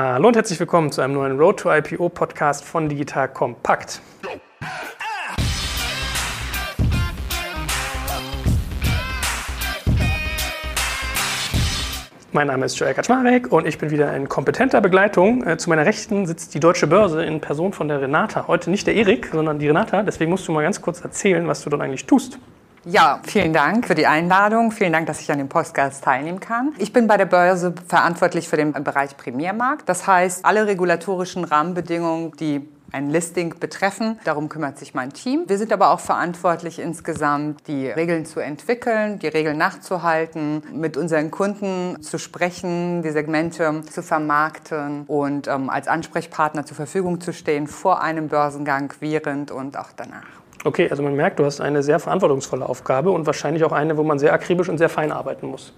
Hallo und herzlich willkommen zu einem neuen Road to IPO Podcast von Digital Kompakt. Mein Name ist Joel Kaczmarek und ich bin wieder in kompetenter Begleitung. Äh, zu meiner Rechten sitzt die Deutsche Börse in Person von der Renata. Heute nicht der Erik, sondern die Renata. Deswegen musst du mal ganz kurz erzählen, was du dort eigentlich tust. Ja, vielen Dank für die Einladung. Vielen Dank, dass ich an dem Podcast teilnehmen kann. Ich bin bei der Börse verantwortlich für den Bereich Primärmarkt. Das heißt, alle regulatorischen Rahmenbedingungen, die ein Listing betreffen. Darum kümmert sich mein Team. Wir sind aber auch verantwortlich insgesamt, die Regeln zu entwickeln, die Regeln nachzuhalten, mit unseren Kunden zu sprechen, die Segmente zu vermarkten und ähm, als Ansprechpartner zur Verfügung zu stehen vor einem Börsengang, während und auch danach. Okay, also man merkt, du hast eine sehr verantwortungsvolle Aufgabe und wahrscheinlich auch eine, wo man sehr akribisch und sehr fein arbeiten muss.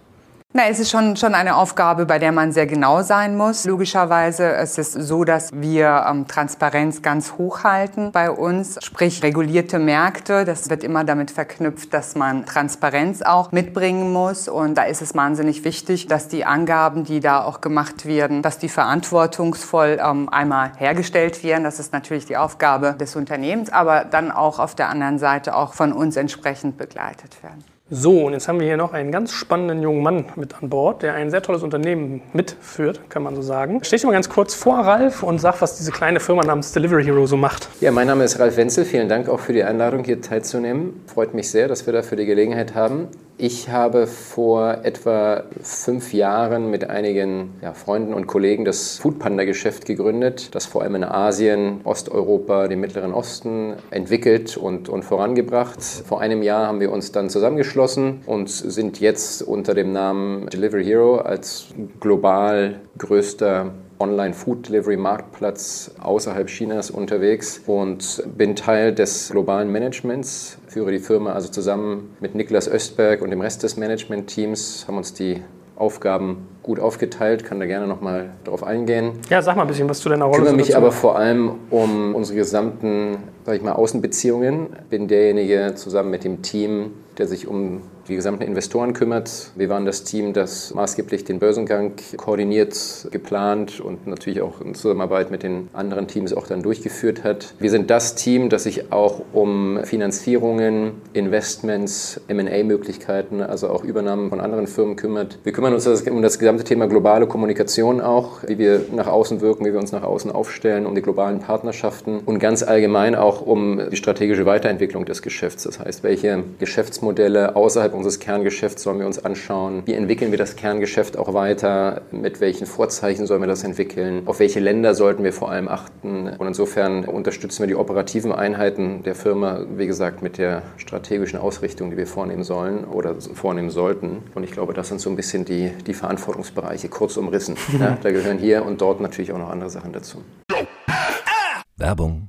Na, es ist schon, schon eine Aufgabe, bei der man sehr genau sein muss. Logischerweise ist es so, dass wir ähm, Transparenz ganz hoch halten bei uns, sprich regulierte Märkte. Das wird immer damit verknüpft, dass man Transparenz auch mitbringen muss. Und da ist es wahnsinnig wichtig, dass die Angaben, die da auch gemacht werden, dass die verantwortungsvoll ähm, einmal hergestellt werden. Das ist natürlich die Aufgabe des Unternehmens, aber dann auch auf der anderen Seite auch von uns entsprechend begleitet werden. So, und jetzt haben wir hier noch einen ganz spannenden jungen Mann mit an Bord, der ein sehr tolles Unternehmen mitführt, kann man so sagen. Stell dich mal ganz kurz vor, Ralf, und sag, was diese kleine Firma namens Delivery Hero so macht. Ja, mein Name ist Ralf Wenzel. Vielen Dank auch für die Einladung, hier teilzunehmen. Freut mich sehr, dass wir dafür die Gelegenheit haben. Ich habe vor etwa fünf Jahren mit einigen ja, Freunden und Kollegen das Foodpanda-Geschäft gegründet, das vor allem in Asien, Osteuropa, dem Mittleren Osten entwickelt und, und vorangebracht. Vor einem Jahr haben wir uns dann zusammengeschlossen und sind jetzt unter dem Namen Delivery Hero als global größter Online-Food-Delivery-Marktplatz außerhalb Chinas unterwegs und bin Teil des globalen Managements, führe die Firma also zusammen mit Niklas Östberg und dem Rest des Management-Teams, haben uns die Aufgaben gut aufgeteilt, kann da gerne nochmal drauf eingehen. Ja, sag mal ein bisschen was zu deiner Rolle. Ich kümmere mich aber vor allem um unsere gesamten, sag ich mal, Außenbeziehungen. Bin derjenige zusammen mit dem Team, der sich um die gesamten Investoren kümmert. Wir waren das Team, das maßgeblich den Börsengang koordiniert, geplant und natürlich auch in Zusammenarbeit mit den anderen Teams auch dann durchgeführt hat. Wir sind das Team, das sich auch um Finanzierungen, Investments, M&A-Möglichkeiten, also auch Übernahmen von anderen Firmen kümmert. Wir kümmern uns um das gesamte Thema globale Kommunikation auch, wie wir nach außen wirken, wie wir uns nach außen aufstellen, um die globalen Partnerschaften und ganz allgemein auch um die strategische Weiterentwicklung des Geschäfts. Das heißt, welche Geschäftsmodelle außerhalb unseres Kerngeschäfts sollen wir uns anschauen? Wie entwickeln wir das Kerngeschäft auch weiter? Mit welchen Vorzeichen sollen wir das entwickeln? Auf welche Länder sollten wir vor allem achten? Und insofern unterstützen wir die operativen Einheiten der Firma, wie gesagt, mit der strategischen Ausrichtung, die wir vornehmen sollen oder vornehmen sollten. Und ich glaube, das sind so ein bisschen die, die Verantwortungsbereiche kurz umrissen. Ja, da gehören hier und dort natürlich auch noch andere Sachen dazu. Werbung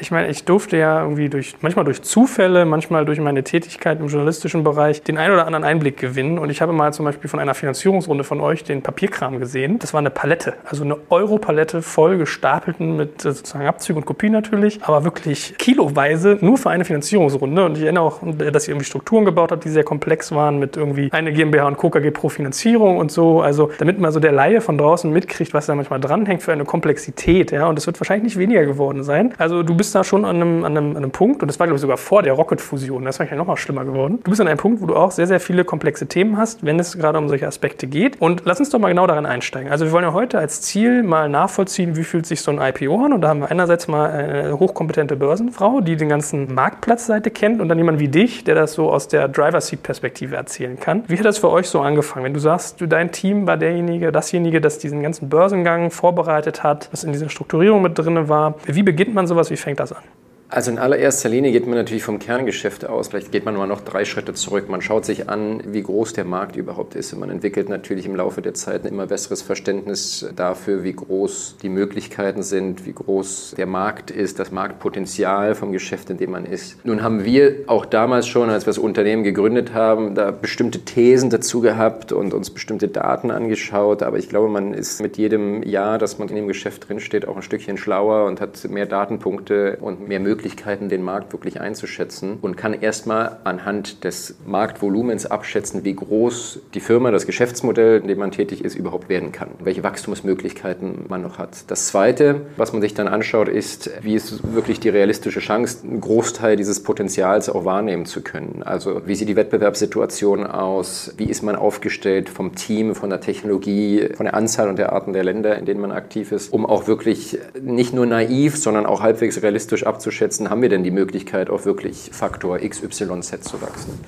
ich meine, ich durfte ja irgendwie durch, manchmal durch Zufälle, manchmal durch meine Tätigkeit im journalistischen Bereich den ein oder anderen Einblick gewinnen. Und ich habe mal zum Beispiel von einer Finanzierungsrunde von euch den Papierkram gesehen. Das war eine Palette, also eine Euro-Palette voll gestapelten mit äh, sozusagen Abzügen und Kopien natürlich, aber wirklich kiloweise nur für eine Finanzierungsrunde. Und ich erinnere auch, dass ihr irgendwie Strukturen gebaut habt, die sehr komplex waren mit irgendwie eine GmbH und KKG pro Finanzierung und so. Also damit mal so der Laie von draußen mitkriegt, was da manchmal dranhängt für eine Komplexität. Ja? Und das wird wahrscheinlich nicht weniger geworden sein. Also du bist bist da schon an einem, an einem, an einem Punkt, und das war, glaube ich, sogar vor der Rocket-Fusion, das ist wahrscheinlich noch mal schlimmer geworden. Du bist an einem Punkt, wo du auch sehr, sehr viele komplexe Themen hast, wenn es gerade um solche Aspekte geht. Und lass uns doch mal genau daran einsteigen. Also wir wollen ja heute als Ziel mal nachvollziehen, wie fühlt sich so ein IPO an. Und da haben wir einerseits mal eine hochkompetente Börsenfrau, die den ganzen Marktplatzseite kennt und dann jemand wie dich, der das so aus der Driver-Seat-Perspektive erzählen kann. Wie hat das für euch so angefangen? Wenn du sagst, du, dein Team war derjenige, dasjenige, das diesen ganzen Börsengang vorbereitet hat, was in dieser Strukturierung mit drin war. Wie beginnt man sowas? Wie fängt das an? Also in allererster Linie geht man natürlich vom Kerngeschäft aus. Vielleicht geht man mal noch drei Schritte zurück. Man schaut sich an, wie groß der Markt überhaupt ist. Und man entwickelt natürlich im Laufe der Zeit ein immer besseres Verständnis dafür, wie groß die Möglichkeiten sind, wie groß der Markt ist, das Marktpotenzial vom Geschäft, in dem man ist. Nun haben wir auch damals schon, als wir das Unternehmen gegründet haben, da bestimmte Thesen dazu gehabt und uns bestimmte Daten angeschaut. Aber ich glaube, man ist mit jedem Jahr, dass man in dem Geschäft drinsteht, auch ein Stückchen schlauer und hat mehr Datenpunkte und mehr Möglichkeiten Möglichkeiten, den Markt wirklich einzuschätzen und kann erstmal anhand des Marktvolumens abschätzen, wie groß die Firma, das Geschäftsmodell, in dem man tätig ist, überhaupt werden kann, welche Wachstumsmöglichkeiten man noch hat. Das Zweite, was man sich dann anschaut, ist, wie ist wirklich die realistische Chance, einen Großteil dieses Potenzials auch wahrnehmen zu können. Also wie sieht die Wettbewerbssituation aus, wie ist man aufgestellt vom Team, von der Technologie, von der Anzahl und der Arten der Länder, in denen man aktiv ist, um auch wirklich nicht nur naiv, sondern auch halbwegs realistisch abzuschätzen, einschätzen, haben wir denn die Möglichkeit, auch wirklich Faktor XYZ zu wachsen.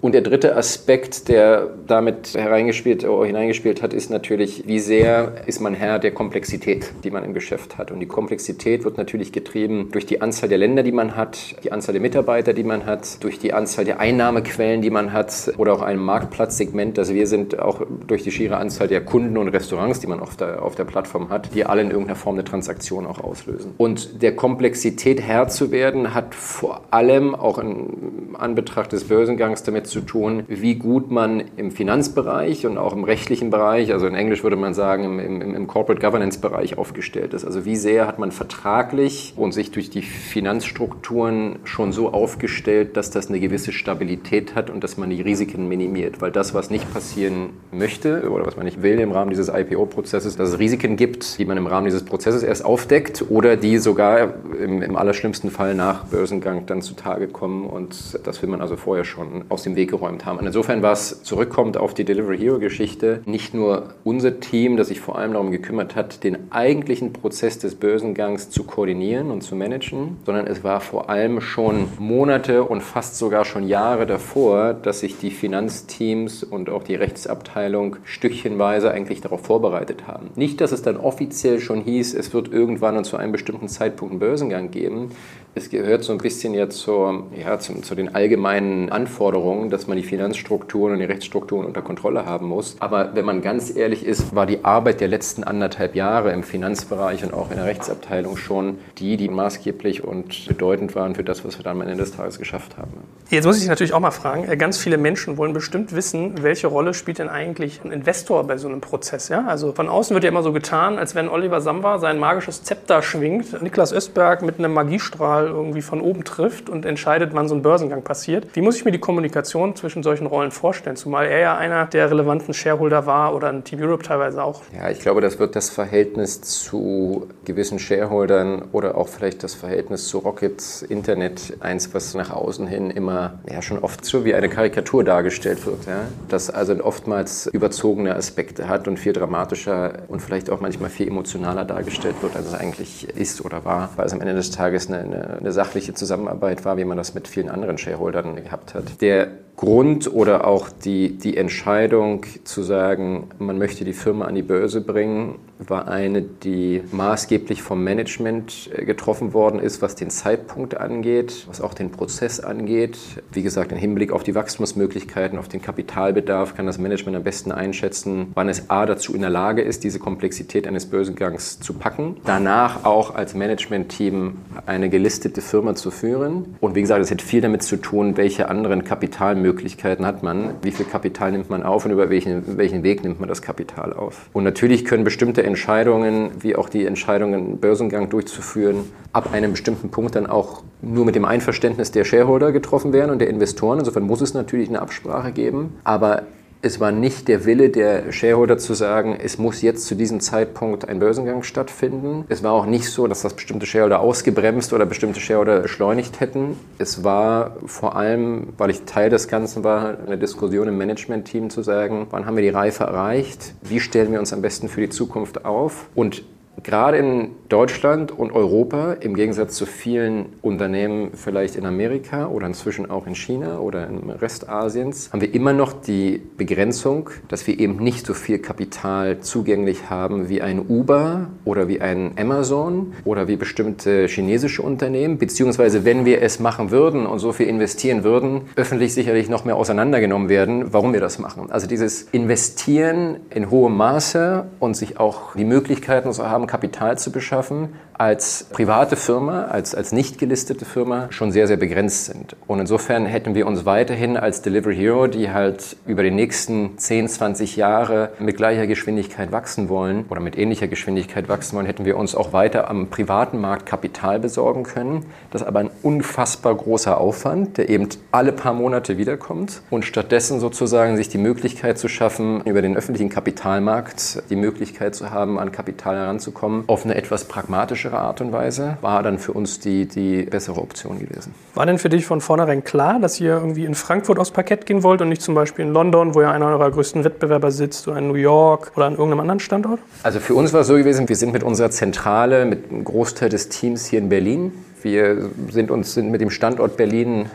Und der dritte Aspekt, der damit hereingespielt, oder hineingespielt hat, ist natürlich, wie sehr ist man Herr der Komplexität, die man im Geschäft hat. Und die Komplexität wird natürlich getrieben durch die Anzahl der Länder, die man hat, die Anzahl der Mitarbeiter, die man hat, durch die Anzahl der Einnahmequellen, die man hat oder auch ein Marktplatzsegment, das wir sind, auch durch die schiere Anzahl der Kunden und Restaurants, die man auf der, auf der Plattform hat, die alle in irgendeiner Form eine Transaktion auch auslösen. Und der Komplexität Herr zu werden, hat vor allem auch in Anbetracht des Börsengangs damit zu tun, wie gut man im Finanzbereich und auch im rechtlichen Bereich, also in Englisch würde man sagen im, im, im Corporate Governance Bereich aufgestellt ist. Also wie sehr hat man vertraglich und sich durch die Finanzstrukturen schon so aufgestellt, dass das eine gewisse Stabilität hat und dass man die Risiken minimiert. Weil das, was nicht passieren möchte oder was man nicht will im Rahmen dieses IPO-Prozesses, dass es Risiken gibt, die man im Rahmen dieses Prozesses erst aufdeckt oder die sogar im, im allerschlimmsten Fall nach Börsengang dann zutage kommen. Und das will man also vorher schon aus dem Weg geräumt haben. Und insofern war es zurückkommt auf die Delivery Hero Geschichte nicht nur unser Team, das sich vor allem darum gekümmert hat, den eigentlichen Prozess des Börsengangs zu koordinieren und zu managen, sondern es war vor allem schon Monate und fast sogar schon Jahre davor, dass sich die Finanzteams und auch die Rechtsabteilung stückchenweise eigentlich darauf vorbereitet haben. Nicht, dass es dann offiziell schon hieß, es wird irgendwann und zu einem bestimmten Zeitpunkt einen Börsengang geben, es gehört so ein bisschen ja, zur, ja zu, zu, den allgemeinen Anforderungen, dass man die Finanzstrukturen und die Rechtsstrukturen unter Kontrolle haben muss. Aber wenn man ganz ehrlich ist, war die Arbeit der letzten anderthalb Jahre im Finanzbereich und auch in der Rechtsabteilung schon die, die maßgeblich und bedeutend waren für das, was wir dann am Ende des Tages geschafft haben. Jetzt muss ich natürlich auch mal fragen, äh, ganz viele Menschen wollen bestimmt wissen, welche Rolle spielt denn eigentlich ein Investor bei so einem Prozess? Ja? Also von außen wird ja immer so getan, als wenn Oliver Samba sein magisches Zepter schwingt, Niklas Östberg mit einem Magiestrahl mal irgendwie von oben trifft und entscheidet, wann so ein Börsengang passiert. Wie muss ich mir die Kommunikation zwischen solchen Rollen vorstellen? Zumal er ja einer der relevanten Shareholder war oder ein Team Europe teilweise auch. Ja, ich glaube, das wird das Verhältnis zu gewissen Shareholdern oder auch vielleicht das Verhältnis zu Rockets Internet eins, was nach außen hin immer ja schon oft so wie eine Karikatur dargestellt wird. Ja? Das also oftmals überzogene Aspekte hat und viel dramatischer und vielleicht auch manchmal viel emotionaler dargestellt wird, als es eigentlich ist oder war, weil es am Ende des Tages eine, eine eine sachliche Zusammenarbeit war, wie man das mit vielen anderen Shareholdern gehabt hat. Der Grund oder auch die, die Entscheidung zu sagen, man möchte die Firma an die Börse bringen, war eine, die maßgeblich vom Management äh, getroffen worden ist, was den Zeitpunkt angeht, was auch den Prozess angeht. Wie gesagt, im Hinblick auf die Wachstumsmöglichkeiten, auf den Kapitalbedarf kann das Management am besten einschätzen, wann es A dazu in der Lage ist, diese Komplexität eines Börsengangs zu packen. Danach auch als Managementteam eine gelistete Firma zu führen. Und wie gesagt, es hat viel damit zu tun, welche anderen Kapitalmöglichkeiten Möglichkeiten hat man, wie viel Kapital nimmt man auf und über welchen, welchen Weg nimmt man das Kapital auf. Und natürlich können bestimmte Entscheidungen, wie auch die Entscheidung, einen Börsengang durchzuführen, ab einem bestimmten Punkt dann auch nur mit dem Einverständnis der Shareholder getroffen werden und der Investoren. Insofern muss es natürlich eine Absprache geben. Aber Es war nicht der Wille der Shareholder zu sagen, es muss jetzt zu diesem Zeitpunkt ein Börsengang stattfinden. Es war auch nicht so, dass das bestimmte Shareholder ausgebremst oder bestimmte Shareholder beschleunigt hätten. Es war vor allem, weil ich Teil des Ganzen war, eine Diskussion im Management-Team zu sagen, wann haben wir die Reife erreicht, wie stellen wir uns am besten für die Zukunft auf und Gerade in Deutschland und Europa, im Gegensatz zu vielen Unternehmen vielleicht in Amerika oder inzwischen auch in China oder im Rest Asiens, haben wir immer noch die Begrenzung, dass wir eben nicht so viel Kapital zugänglich haben wie ein Uber oder wie ein Amazon oder wie bestimmte chinesische Unternehmen. Beziehungsweise, wenn wir es machen würden und so viel investieren würden, öffentlich sicherlich noch mehr auseinandergenommen werden, warum wir das machen. Also dieses Investieren in hohem Maße und sich auch die Möglichkeiten zu haben, Kapital zu beschaffen, als private Firma, als, als nicht gelistete Firma schon sehr, sehr begrenzt sind. Und insofern hätten wir uns weiterhin als Delivery Hero, die halt über die nächsten 10, 20 Jahre mit gleicher Geschwindigkeit wachsen wollen oder mit ähnlicher Geschwindigkeit wachsen wollen, hätten wir uns auch weiter am privaten Markt Kapital besorgen können. Das ist aber ein unfassbar großer Aufwand, der eben alle paar Monate wiederkommt und stattdessen sozusagen sich die Möglichkeit zu schaffen, über den öffentlichen Kapitalmarkt die Möglichkeit zu haben, an Kapital heranzukommen, auf eine etwas pragmatische sicherere Art und Weise, war dann für uns die, die bessere Option gewesen. War denn für dich von vornherein klar, dass ihr irgendwie in Frankfurt aufs Parkett gehen wollt und nicht zum Beispiel in London, wo ja einer eurer größten Wettbewerber sitzt, oder in New York oder an irgendeinem anderen Standort? Also für uns war es so gewesen, wir sind mit unserer Zentrale, mit einem Großteil des Teams hier in Berlin wir sind uns sind mit dem Standort Berlin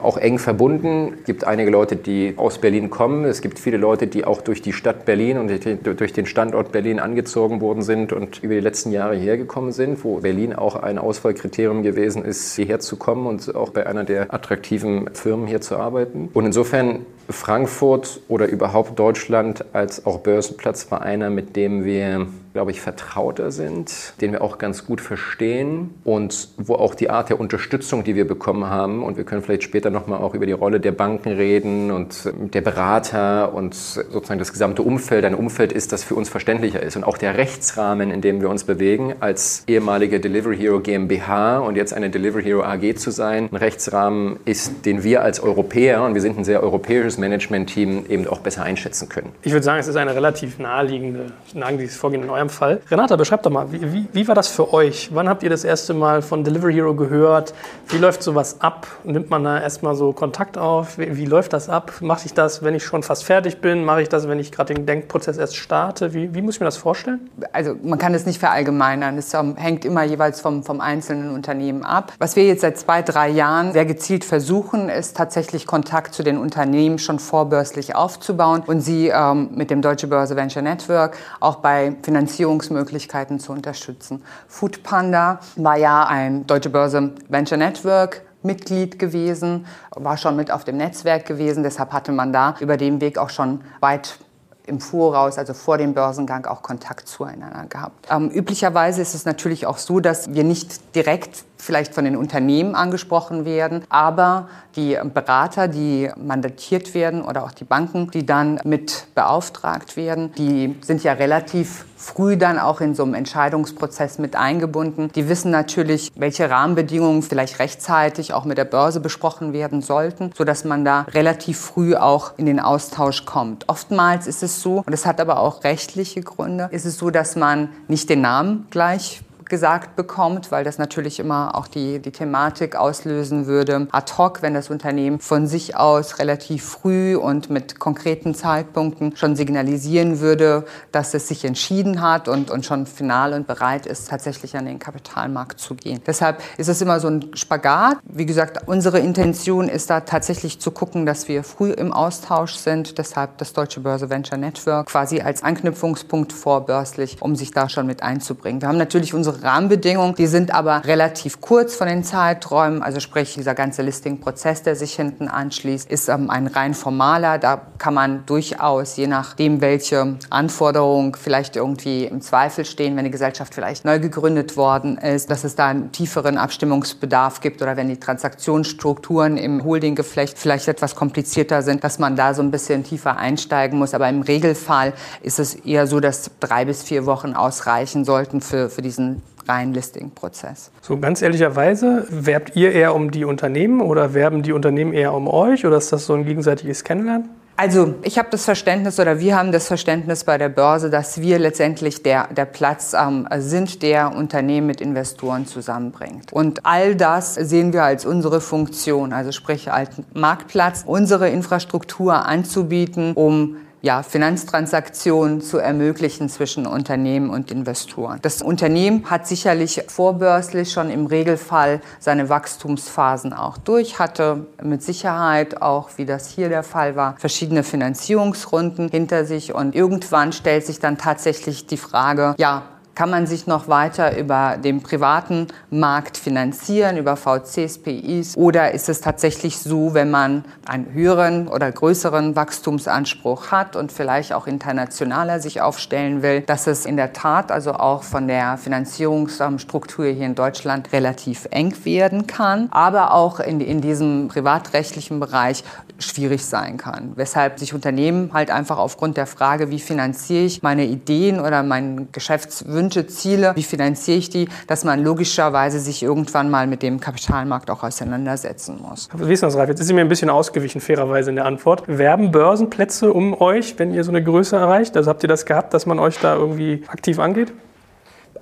auch eng verbunden. Es gibt einige Leute, die aus Berlin kommen. Es gibt viele Leute, die auch durch die Stadt Berlin und durch den Standort Berlin angezogen worden sind und über die letzten Jahre hergekommen sind, wo Berlin auch ein Auswahlkriterium gewesen ist, hierher zu kommen und auch bei einer der attraktiven Firmen hier zu arbeiten. Und insofern Frankfurt oder überhaupt Deutschland als auch Börsenplatz war einer, mit dem wir glaube ich, vertrauter sind, den wir auch ganz gut verstehen und wo auch die Art der Unterstützung, die wir bekommen haben, und wir können vielleicht später nochmal auch über die Rolle der Banken reden und der Berater und sozusagen das gesamte Umfeld, ein Umfeld ist, das für uns verständlicher ist. Und auch der Rechtsrahmen, in dem wir uns bewegen, als ehemalige Delivery Hero GmbH und jetzt eine Delivery Hero AG zu sein, ein Rechtsrahmen ist, den wir als Europäer, und wir sind ein sehr europäisches Management-Team, eben auch besser einschätzen können. Ich würde sagen, es ist eine relativ naheliegende, naheliegendes Vorgehen in eurem Fall. Renata, beschreibt doch mal, wie, wie, wie, war das für euch? Wann habt ihr das erste Mal von Delivery Hero gehört? Wie läuft sowas ab? Nimmt man da erstmal so Kontakt auf? Wie, wie läuft das ab? Mache ich das, wenn ich schon fast fertig bin? Mache ich das, wenn ich gerade den Denkprozess erst starte? Wie, wie muss ich mir das vorstellen? Also man kann es nicht verallgemeinern. Es um, hängt immer jeweils vom, vom einzelnen Unternehmen ab. Was wir jetzt seit zwei, drei Jahren sehr gezielt versuchen, ist tatsächlich Kontakt zu den Unternehmen schon vorbörslich aufzubauen und sie ähm, mit dem Deutsche Börse Venture Network auch bei Finanzierung Finanzierungsmöglichkeiten zu unterstützen. Foodpanda war ja ein Deutsche Börse Venture Network Mitglied gewesen, war schon mit auf dem Netzwerk gewesen. Deshalb hatte man da über den Weg auch schon weit im Voraus, also vor dem Börsengang, auch Kontakt zueinander gehabt. Ähm, üblicherweise ist es natürlich auch so, dass wir nicht direkt vielleicht von den Unternehmen angesprochen werden, aber die Berater, die mandatiert werden oder auch die Banken, die dann mit beauftragt werden, die sind ja relativ früh dann auch in so einem Entscheidungsprozess mit eingebunden. Die wissen natürlich, welche Rahmenbedingungen vielleicht rechtzeitig auch mit der Börse besprochen werden sollten, sodass man da relativ früh auch in den Austausch kommt. Oftmals ist es so, und es hat aber auch rechtliche Gründe, ist es so, dass man nicht den Namen gleich gesagt bekommt, weil das natürlich immer auch die, die Thematik auslösen würde. Ad hoc, wenn das Unternehmen von sich aus relativ früh und mit konkreten Zeitpunkten schon signalisieren würde, dass es sich entschieden hat und, und schon final und bereit ist, tatsächlich an den Kapitalmarkt zu gehen. Deshalb ist es immer so ein Spagat. Wie gesagt, unsere Intention ist da tatsächlich zu gucken, dass wir früh im Austausch sind. Deshalb das Deutsche Börse Venture Network quasi als Anknüpfungspunkt vorbörslich, um sich da schon mit einzubringen. Wir haben natürlich unsere Rahmenbedingungen. Die sind aber relativ kurz von den Zeiträumen. Also sprich, dieser ganze Listing-Prozess, der sich hinten anschließt, ist ähm, ein rein formaler. Da kann man durchaus, je nachdem, welche Anforderungen vielleicht irgendwie im Zweifel stehen, wenn die Gesellschaft vielleicht neu gegründet worden ist, dass es da einen tieferen Abstimmungsbedarf gibt oder wenn die Transaktionsstrukturen im Holdinggeflecht vielleicht etwas komplizierter sind, dass man da so ein bisschen tiefer einsteigen muss. Aber im Regelfall ist es eher so, dass drei bis vier Wochen ausreichen sollten für, für diesen rein Listing-Prozess. So ganz ehrlicherweise, werbt ihr eher um die Unternehmen oder werben die Unternehmen eher um euch oder ist das so ein gegenseitiges Kennenlernen? Also ich habe das Verständnis oder wir haben das Verständnis bei der Börse, dass wir letztendlich der, der Platz ähm, sind, der Unternehmen mit Investoren zusammenbringt. Und all das sehen wir als unsere Funktion, also sprich als Marktplatz, unsere Infrastruktur anzubieten, um ja, Finanztransaktionen zu ermöglichen zwischen Unternehmen und Investoren. Das Unternehmen hat sicherlich vorbörslich schon im Regelfall seine Wachstumsphasen auch durch, hatte mit Sicherheit auch, wie das hier der Fall war, verschiedene Finanzierungsrunden hinter sich und irgendwann stellt sich dann tatsächlich die Frage, ja, kann man sich noch weiter über den privaten Markt finanzieren, über VCs, PIs? Oder ist es tatsächlich so, wenn man einen höheren oder größeren Wachstumsanspruch hat und vielleicht auch internationaler sich aufstellen will, dass es in der Tat also auch von der Finanzierungsstruktur hier in Deutschland relativ eng werden kann, aber auch in, in diesem privatrechtlichen Bereich schwierig sein kann. Weshalb sich Unternehmen halt einfach aufgrund der Frage, wie finanziere ich meine Ideen oder meine Geschäftswünsche, Ziele, wie finanziere ich die, dass man logischerweise sich irgendwann mal mit dem Kapitalmarkt auch auseinandersetzen muss. Das, Ralf? Jetzt ist sie mir ein bisschen ausgewichen, fairerweise in der Antwort. Werben Börsenplätze um euch, wenn ihr so eine Größe erreicht? Also habt ihr das gehabt, dass man euch da irgendwie aktiv angeht?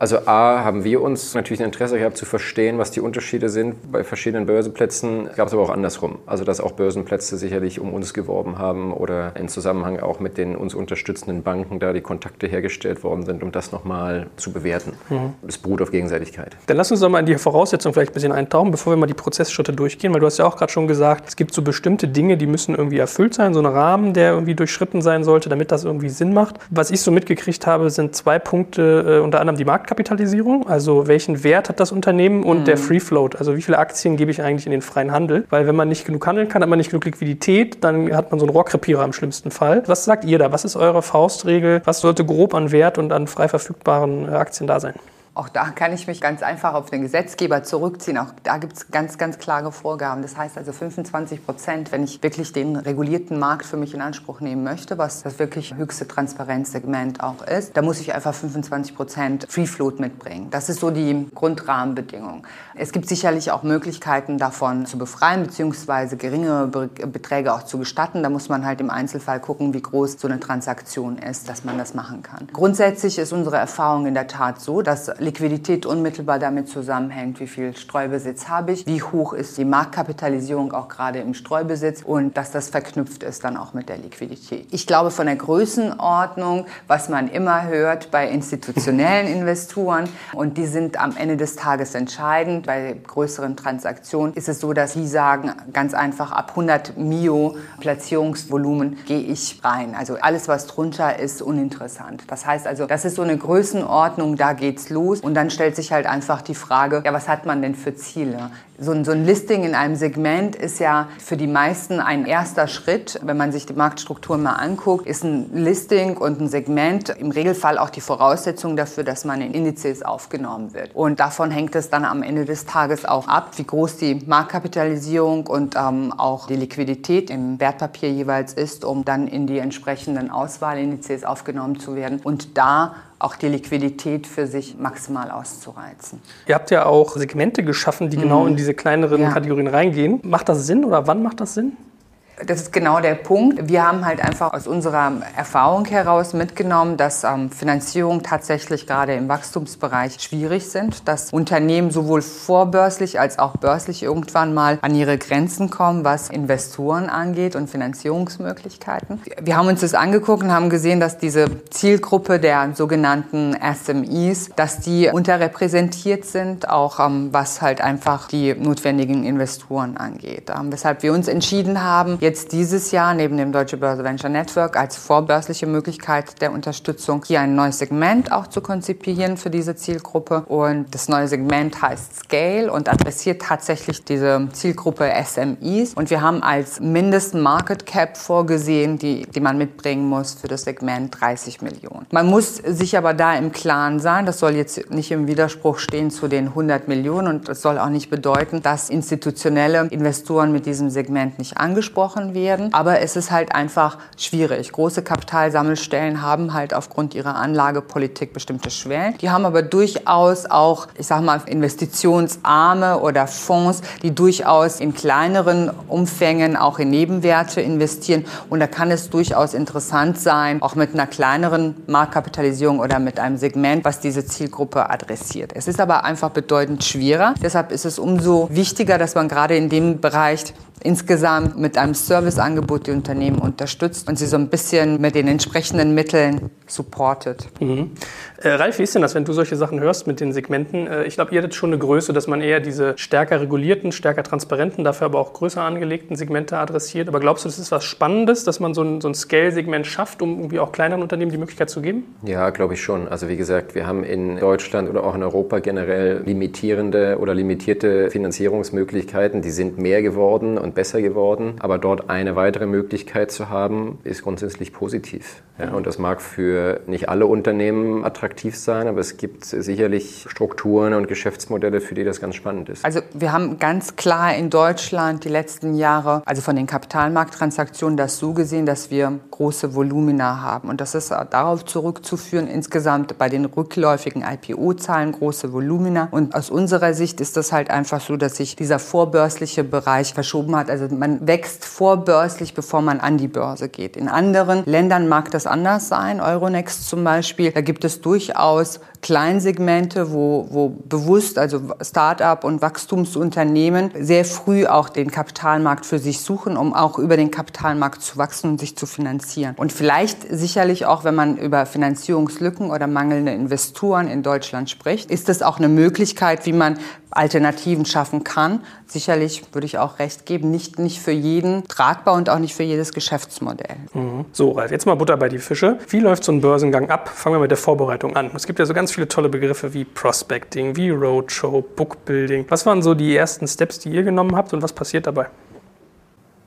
Also A, haben wir uns natürlich ein Interesse gehabt zu verstehen, was die Unterschiede sind. Bei verschiedenen Börsenplätzen gab es aber auch andersrum. Also dass auch Börsenplätze sicherlich um uns geworben haben oder in Zusammenhang auch mit den uns unterstützenden Banken da die Kontakte hergestellt worden sind, um das nochmal zu bewerten. Mhm. Das beruht auf Gegenseitigkeit. Dann lass uns doch mal in die Voraussetzungen vielleicht ein bisschen eintauchen, bevor wir mal die Prozessschritte durchgehen, weil du hast ja auch gerade schon gesagt, es gibt so bestimmte Dinge, die müssen irgendwie erfüllt sein, so ein Rahmen, der irgendwie durchschritten sein sollte, damit das irgendwie Sinn macht. Was ich so mitgekriegt habe, sind zwei Punkte, äh, unter anderem die Markt Marktkapitalisierung, also welchen Wert hat das Unternehmen und mhm. der Free Float, also wie viele Aktien gebe ich eigentlich in den freien Handel, weil wenn man nicht genug handeln kann, hat man nicht genug Liquidität, dann hat man so einen Rohrkrepierer im schlimmsten Fall. Was sagt ihr da? Was ist eure Faustregel? Was sollte grob an Wert und an frei verfügbaren äh, Aktien da sein? Auch da kann ich mich ganz einfach auf den Gesetzgeber zurückziehen. Auch da gibt es ganz, ganz klare Vorgaben. Das heißt also 25 Prozent, wenn ich wirklich den regulierten Markt für mich in Anspruch nehmen möchte, was das wirklich höchste Transparenzsegment auch ist, da muss ich einfach 25 Prozent Free Float mitbringen. Das ist so die Grundrahmenbedingung. Es gibt sicherlich auch Möglichkeiten davon zu befreien, beziehungsweise geringere Beträge auch zu gestatten. Da muss man halt im Einzelfall gucken, wie groß so eine Transaktion ist, dass man das machen kann. Grundsätzlich ist unsere Erfahrung in der Tat so, dass Liquidität unmittelbar damit zusammenhängt, wie viel Streubesitz habe ich, wie hoch ist die Marktkapitalisierung auch gerade im Streubesitz und dass das verknüpft ist dann auch mit der Liquidität. Ich glaube, von der Größenordnung, was man immer hört bei institutionellen Investoren und die sind am Ende des Tages entscheidend. Bei größeren Transaktionen ist es so, dass die sagen, ganz einfach ab 100 Mio Platzierungsvolumen gehe ich rein. Also alles, was drunter ist, uninteressant. Das heißt also, das ist so eine Größenordnung, da geht's los los. Und dann stellt sich halt einfach die Frage, ja, was hat man denn für Ziele? So ein, so ein Listing in einem Segment ist ja für die meisten ein erster Schritt. Wenn man sich die Marktstruktur mal anguckt, ist ein Listing und ein Segment im Regelfall auch die Voraussetzung dafür, dass man in Indizes aufgenommen wird. Und davon hängt es dann am Ende des Tages auch ab, wie groß die Marktkapitalisierung und ähm, auch die Liquidität im Wertpapier jeweils ist, um dann in die entsprechenden Auswahlindizes aufgenommen zu werden. Und da auch die Liquidität für sich maximal auszureizen. Ihr habt ja auch Segmente geschaffen, die mhm. genau in diese kleineren ja. Kategorien reingehen. Macht das Sinn oder wann macht das Sinn? Das ist genau der Punkt. Wir haben halt einfach aus unserer Erfahrung heraus mitgenommen, dass ähm, Finanzierung tatsächlich gerade im Wachstumsbereich schwierig sind, dass Unternehmen sowohl vorbörslich als auch börslich irgendwann mal an ihre Grenzen kommen, was Investoren angeht und Finanzierungsmöglichkeiten. Wir haben uns das angeguckt und haben gesehen, dass diese Zielgruppe der sogenannten SMEs, dass die unterrepräsentiert sind, auch ähm, was halt einfach die notwendigen Investoren angeht. Ähm, weshalb wir uns entschieden haben, jetzt jetzt dieses Jahr neben dem Deutsche Börse Venture Network als vorbörsliche Möglichkeit der Unterstützung hier ein neues Segment auch zu konzipieren für diese Zielgruppe. Und das neue Segment heißt Scale und adressiert tatsächlich diese Zielgruppe SMEs. Und wir haben als mindesten Market Cap vorgesehen, die, die man mitbringen muss für das Segment 30 Millionen. Man muss sich aber da im Klaren sein, das soll jetzt nicht im Widerspruch stehen zu den 100 Millionen und das soll auch nicht bedeuten, dass institutionelle Investoren mit diesem Segment nicht angesprochen angesprochen werden. Aber es ist halt einfach schwierig. Große Kapitalsammelstellen haben halt aufgrund ihrer Anlagepolitik bestimmte Schwellen. Die haben aber durchaus auch, ich sag mal, Investitionsarme oder Fonds, die durchaus in kleineren Umfängen auch in Nebenwerte investieren. Und da kann es durchaus interessant sein, auch mit einer kleineren Marktkapitalisierung oder mit einem Segment, was diese Zielgruppe adressiert. Es ist aber einfach bedeutend schwerer. Deshalb ist es umso wichtiger, dass man gerade in dem Bereich insgesamt mit einem Serviceangebot die Unternehmen unterstützt und sie so ein bisschen mit den entsprechenden Mitteln supportet. Mhm. Äh, Ralf, wie ist denn das, wenn du solche Sachen hörst mit den Segmenten? Äh, ich glaube, ihr hattet schon eine Größe, dass man eher diese stärker regulierten, stärker transparenten, dafür aber auch größer angelegten Segmente adressiert. Aber glaubst du, das ist was Spannendes, dass man so ein, so ein Scale-Segment schafft, um irgendwie auch kleineren Unternehmen die Möglichkeit zu geben? Ja, glaube ich schon. Also wie gesagt, wir haben in Deutschland oder auch in Europa generell limitierende oder limitierte Finanzierungsmöglichkeiten. Die sind mehr geworden und besser geworden. Aber dort eine weitere Möglichkeit zu haben, ist grundsätzlich positiv. Ja, und das mag für nicht alle Unternehmen attraktiv sein, aber es gibt sicherlich Strukturen und Geschäftsmodelle, für die das ganz spannend ist. Also wir haben ganz klar in Deutschland die letzten Jahre, also von den Kapitalmarkttransaktionen, das so gesehen, dass wir große Volumina haben. Und das ist darauf zurückzuführen, insgesamt bei den rückläufigen IPO-Zahlen große Volumina. Und aus unserer Sicht ist das halt einfach so, dass sich dieser vorbörsliche Bereich verschoben hat. Also man wächst vorbörslich, bevor man an die Börse geht. In anderen Ländern mag das anders sein. Euronext zum Beispiel, da gibt es durchaus Kleinsegmente, wo, wo bewusst, also Start-up und Wachstumsunternehmen sehr früh auch den Kapitalmarkt für sich suchen, um auch über den Kapitalmarkt zu wachsen und sich zu finanzieren. Und vielleicht sicherlich auch, wenn man über Finanzierungslücken oder mangelnde Investoren in Deutschland spricht, ist das auch eine Möglichkeit, wie man Alternativen schaffen kann. Sicherlich würde ich auch recht geben, nicht, nicht für jeden tragbar und auch nicht für jedes Geschäftsmodell. Mhm. So, Ralf, jetzt mal Butter bei die Fische. Wie läuft so ein Börsengang ab? Fangen wir mit der Vorbereitung an. Es gibt ja so ganz viele tolle Begriffe wie Prospecting, wie Roadshow, Bookbuilding. Was waren so die ersten Steps, die ihr genommen habt und was passiert dabei?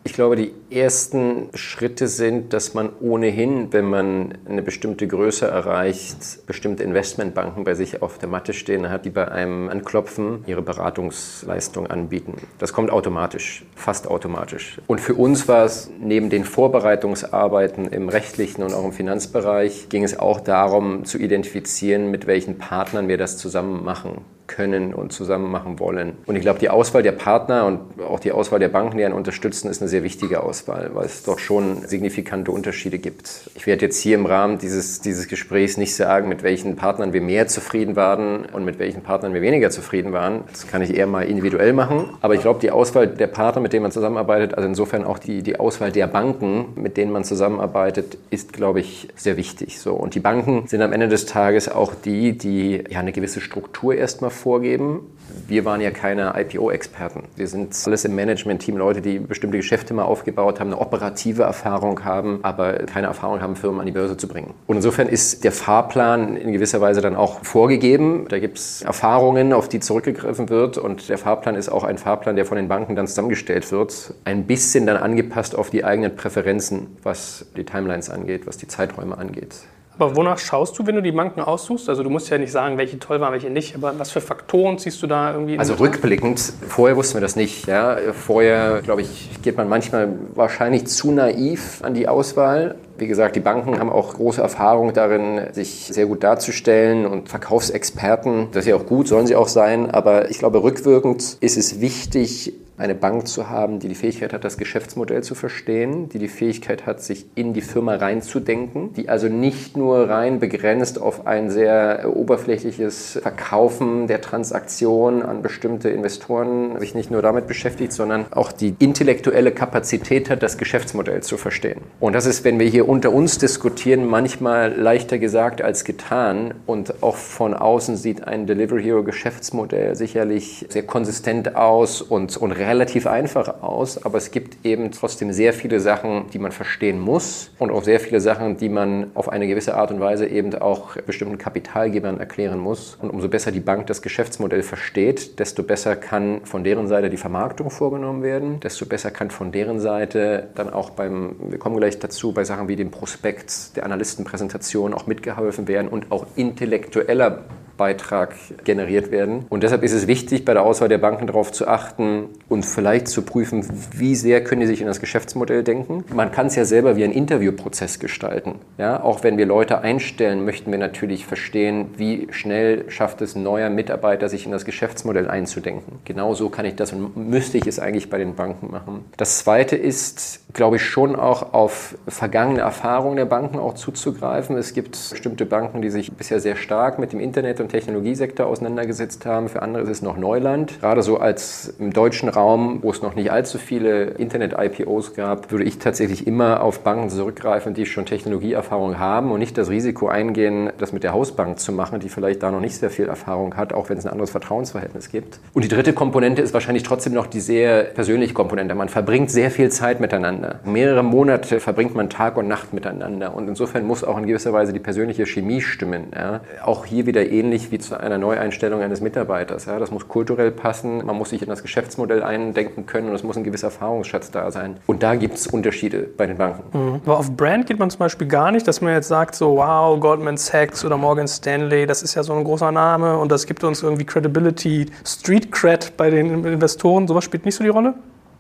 Ich glaube, die ersten Schritte sind, dass man ohnehin, wenn man eine bestimmte Größe erreicht, bestimmte Investmentbanken bei sich auf der Matte stehen hat, die bei einem anklopfen, ihre Beratungsleistung anbieten. Das kommt automatisch, fast automatisch. Und für uns war es neben den Vorbereitungsarbeiten im rechtlichen und auch im Finanzbereich, ging es auch darum zu identifizieren, mit welchen Partnern wir das zusammen machen können und zusammen machen wollen. Und ich glaube, die Auswahl der Partner und auch die Auswahl der Banken, die einen unterstützen, ist eine sehr wichtige Auswahl, weil es doch schon signifikante Unterschiede gibt. Ich werde jetzt hier im Rahmen dieses, dieses Gesprächs nicht sagen, mit welchen Partnern wir mehr zufrieden waren und mit welchen Partnern wir weniger zufrieden waren. Das kann ich eher mal individuell machen. Aber ich glaube, die Auswahl der Partner, mit denen man zusammenarbeitet, also insofern auch die, die Auswahl der Banken, mit denen man zusammenarbeitet, ist, glaube ich, sehr wichtig. So. Und die Banken sind am Ende des Tages auch die, die ja eine gewisse Struktur erstmal vorgeben. Wir waren ja keine IPO-Experten. Wir sind alles im Management-Team Leute, die bestimmte Geschäfte mal aufgebaut haben, eine operative Erfahrung haben, aber keine Erfahrung haben, Firmen an die Börse zu bringen. Und insofern ist der Fahrplan in gewisser Weise dann auch vorgegeben. Da gibt es Erfahrungen, auf die zurückgegriffen wird. Und der Fahrplan ist auch ein Fahrplan, der von den Banken dann zusammengestellt wird. Ein bisschen dann angepasst auf die eigenen Präferenzen, was die Timelines angeht, was die Zeiträume angeht. Aber wonach schaust du, wenn du die Banken aussuchst? Also du musst ja nicht sagen, welche toll waren, welche nicht, aber was für Faktoren ziehst du da irgendwie? Also rückblickend, vorher wussten wir das nicht. Ja? Vorher, glaube ich, geht man manchmal wahrscheinlich zu naiv an die Auswahl. Wie gesagt, die Banken haben auch große Erfahrung darin, sich sehr gut darzustellen und Verkaufsexperten. Das ist ja auch gut, sollen sie auch sein. Aber ich glaube, rückwirkend ist es wichtig, eine Bank zu haben, die die Fähigkeit hat, das Geschäftsmodell zu verstehen, die die Fähigkeit hat, sich in die Firma reinzudenken, die also nicht nur rein begrenzt auf ein sehr oberflächliches Verkaufen der Transaktion an bestimmte Investoren sich nicht nur damit beschäftigt, sondern auch die intellektuelle Kapazität hat, das Geschäftsmodell zu verstehen. Und das ist, wenn wir hier unter uns diskutieren, manchmal leichter gesagt als getan. Und auch von außen sieht ein Delivery Hero Geschäftsmodell sicherlich sehr konsistent aus und, und relativ einfach aus, aber es gibt eben trotzdem sehr viele Sachen, die man verstehen muss und auch sehr viele Sachen, die man auf eine gewisse Art und Weise eben auch bestimmten Kapitalgebern erklären muss. Und umso besser die Bank das Geschäftsmodell versteht, desto besser kann von deren Seite die Vermarktung vorgenommen werden, desto besser kann von deren Seite dann auch beim, wir kommen gleich dazu, bei Sachen wie dem Prospekt, der Analystenpräsentation auch mitgeholfen werden und auch intellektueller Beitrag generiert werden. Und deshalb ist es wichtig, bei der Auswahl der Banken darauf zu achten und vielleicht zu prüfen, wie sehr können die sich in das Geschäftsmodell denken. Man kann es ja selber wie ein Interviewprozess gestalten. Ja, auch wenn wir Leute einstellen, möchten wir natürlich verstehen, wie schnell schafft es ein neuer Mitarbeiter, sich in das Geschäftsmodell einzudenken. Genauso kann ich das und müsste ich es eigentlich bei den Banken machen. Das zweite ist, glaube ich, schon auch auf vergangene Erfahrungen der Banken auch zuzugreifen. Es gibt bestimmte Banken, die sich bisher sehr stark mit dem Internet- und Technologiesektor auseinandergesetzt haben. Für andere ist es noch Neuland. Gerade so als im deutschen Raum, wo es noch nicht allzu viele Internet-IPOs gab, würde ich tatsächlich immer auf Banken zurückgreifen, die schon Technologieerfahrung haben und nicht das Risiko eingehen, das mit der Hausbank zu machen, die vielleicht da noch nicht sehr viel Erfahrung hat, auch wenn es ein anderes Vertrauensverhältnis gibt. Und die dritte Komponente ist wahrscheinlich trotzdem noch die sehr persönliche Komponente. Man verbringt sehr viel Zeit miteinander. Mehrere Monate verbringt man Tag und Nacht miteinander. Und insofern muss auch in gewisser Weise die persönliche Chemie stimmen. Ja. Auch hier wieder ähnlich wie zu einer Neueinstellung eines Mitarbeiters. Ja. Das muss kulturell passen, man muss sich in das Geschäftsmodell eindenken können und es muss ein gewisser Erfahrungsschatz da sein. Und da gibt es Unterschiede bei den Banken. Mhm. Aber auf Brand geht man zum Beispiel gar nicht, dass man jetzt sagt, so wow, Goldman Sachs oder Morgan Stanley, das ist ja so ein großer Name und das gibt uns irgendwie Credibility, Street Cred bei den Investoren. Sowas spielt nicht so die Rolle?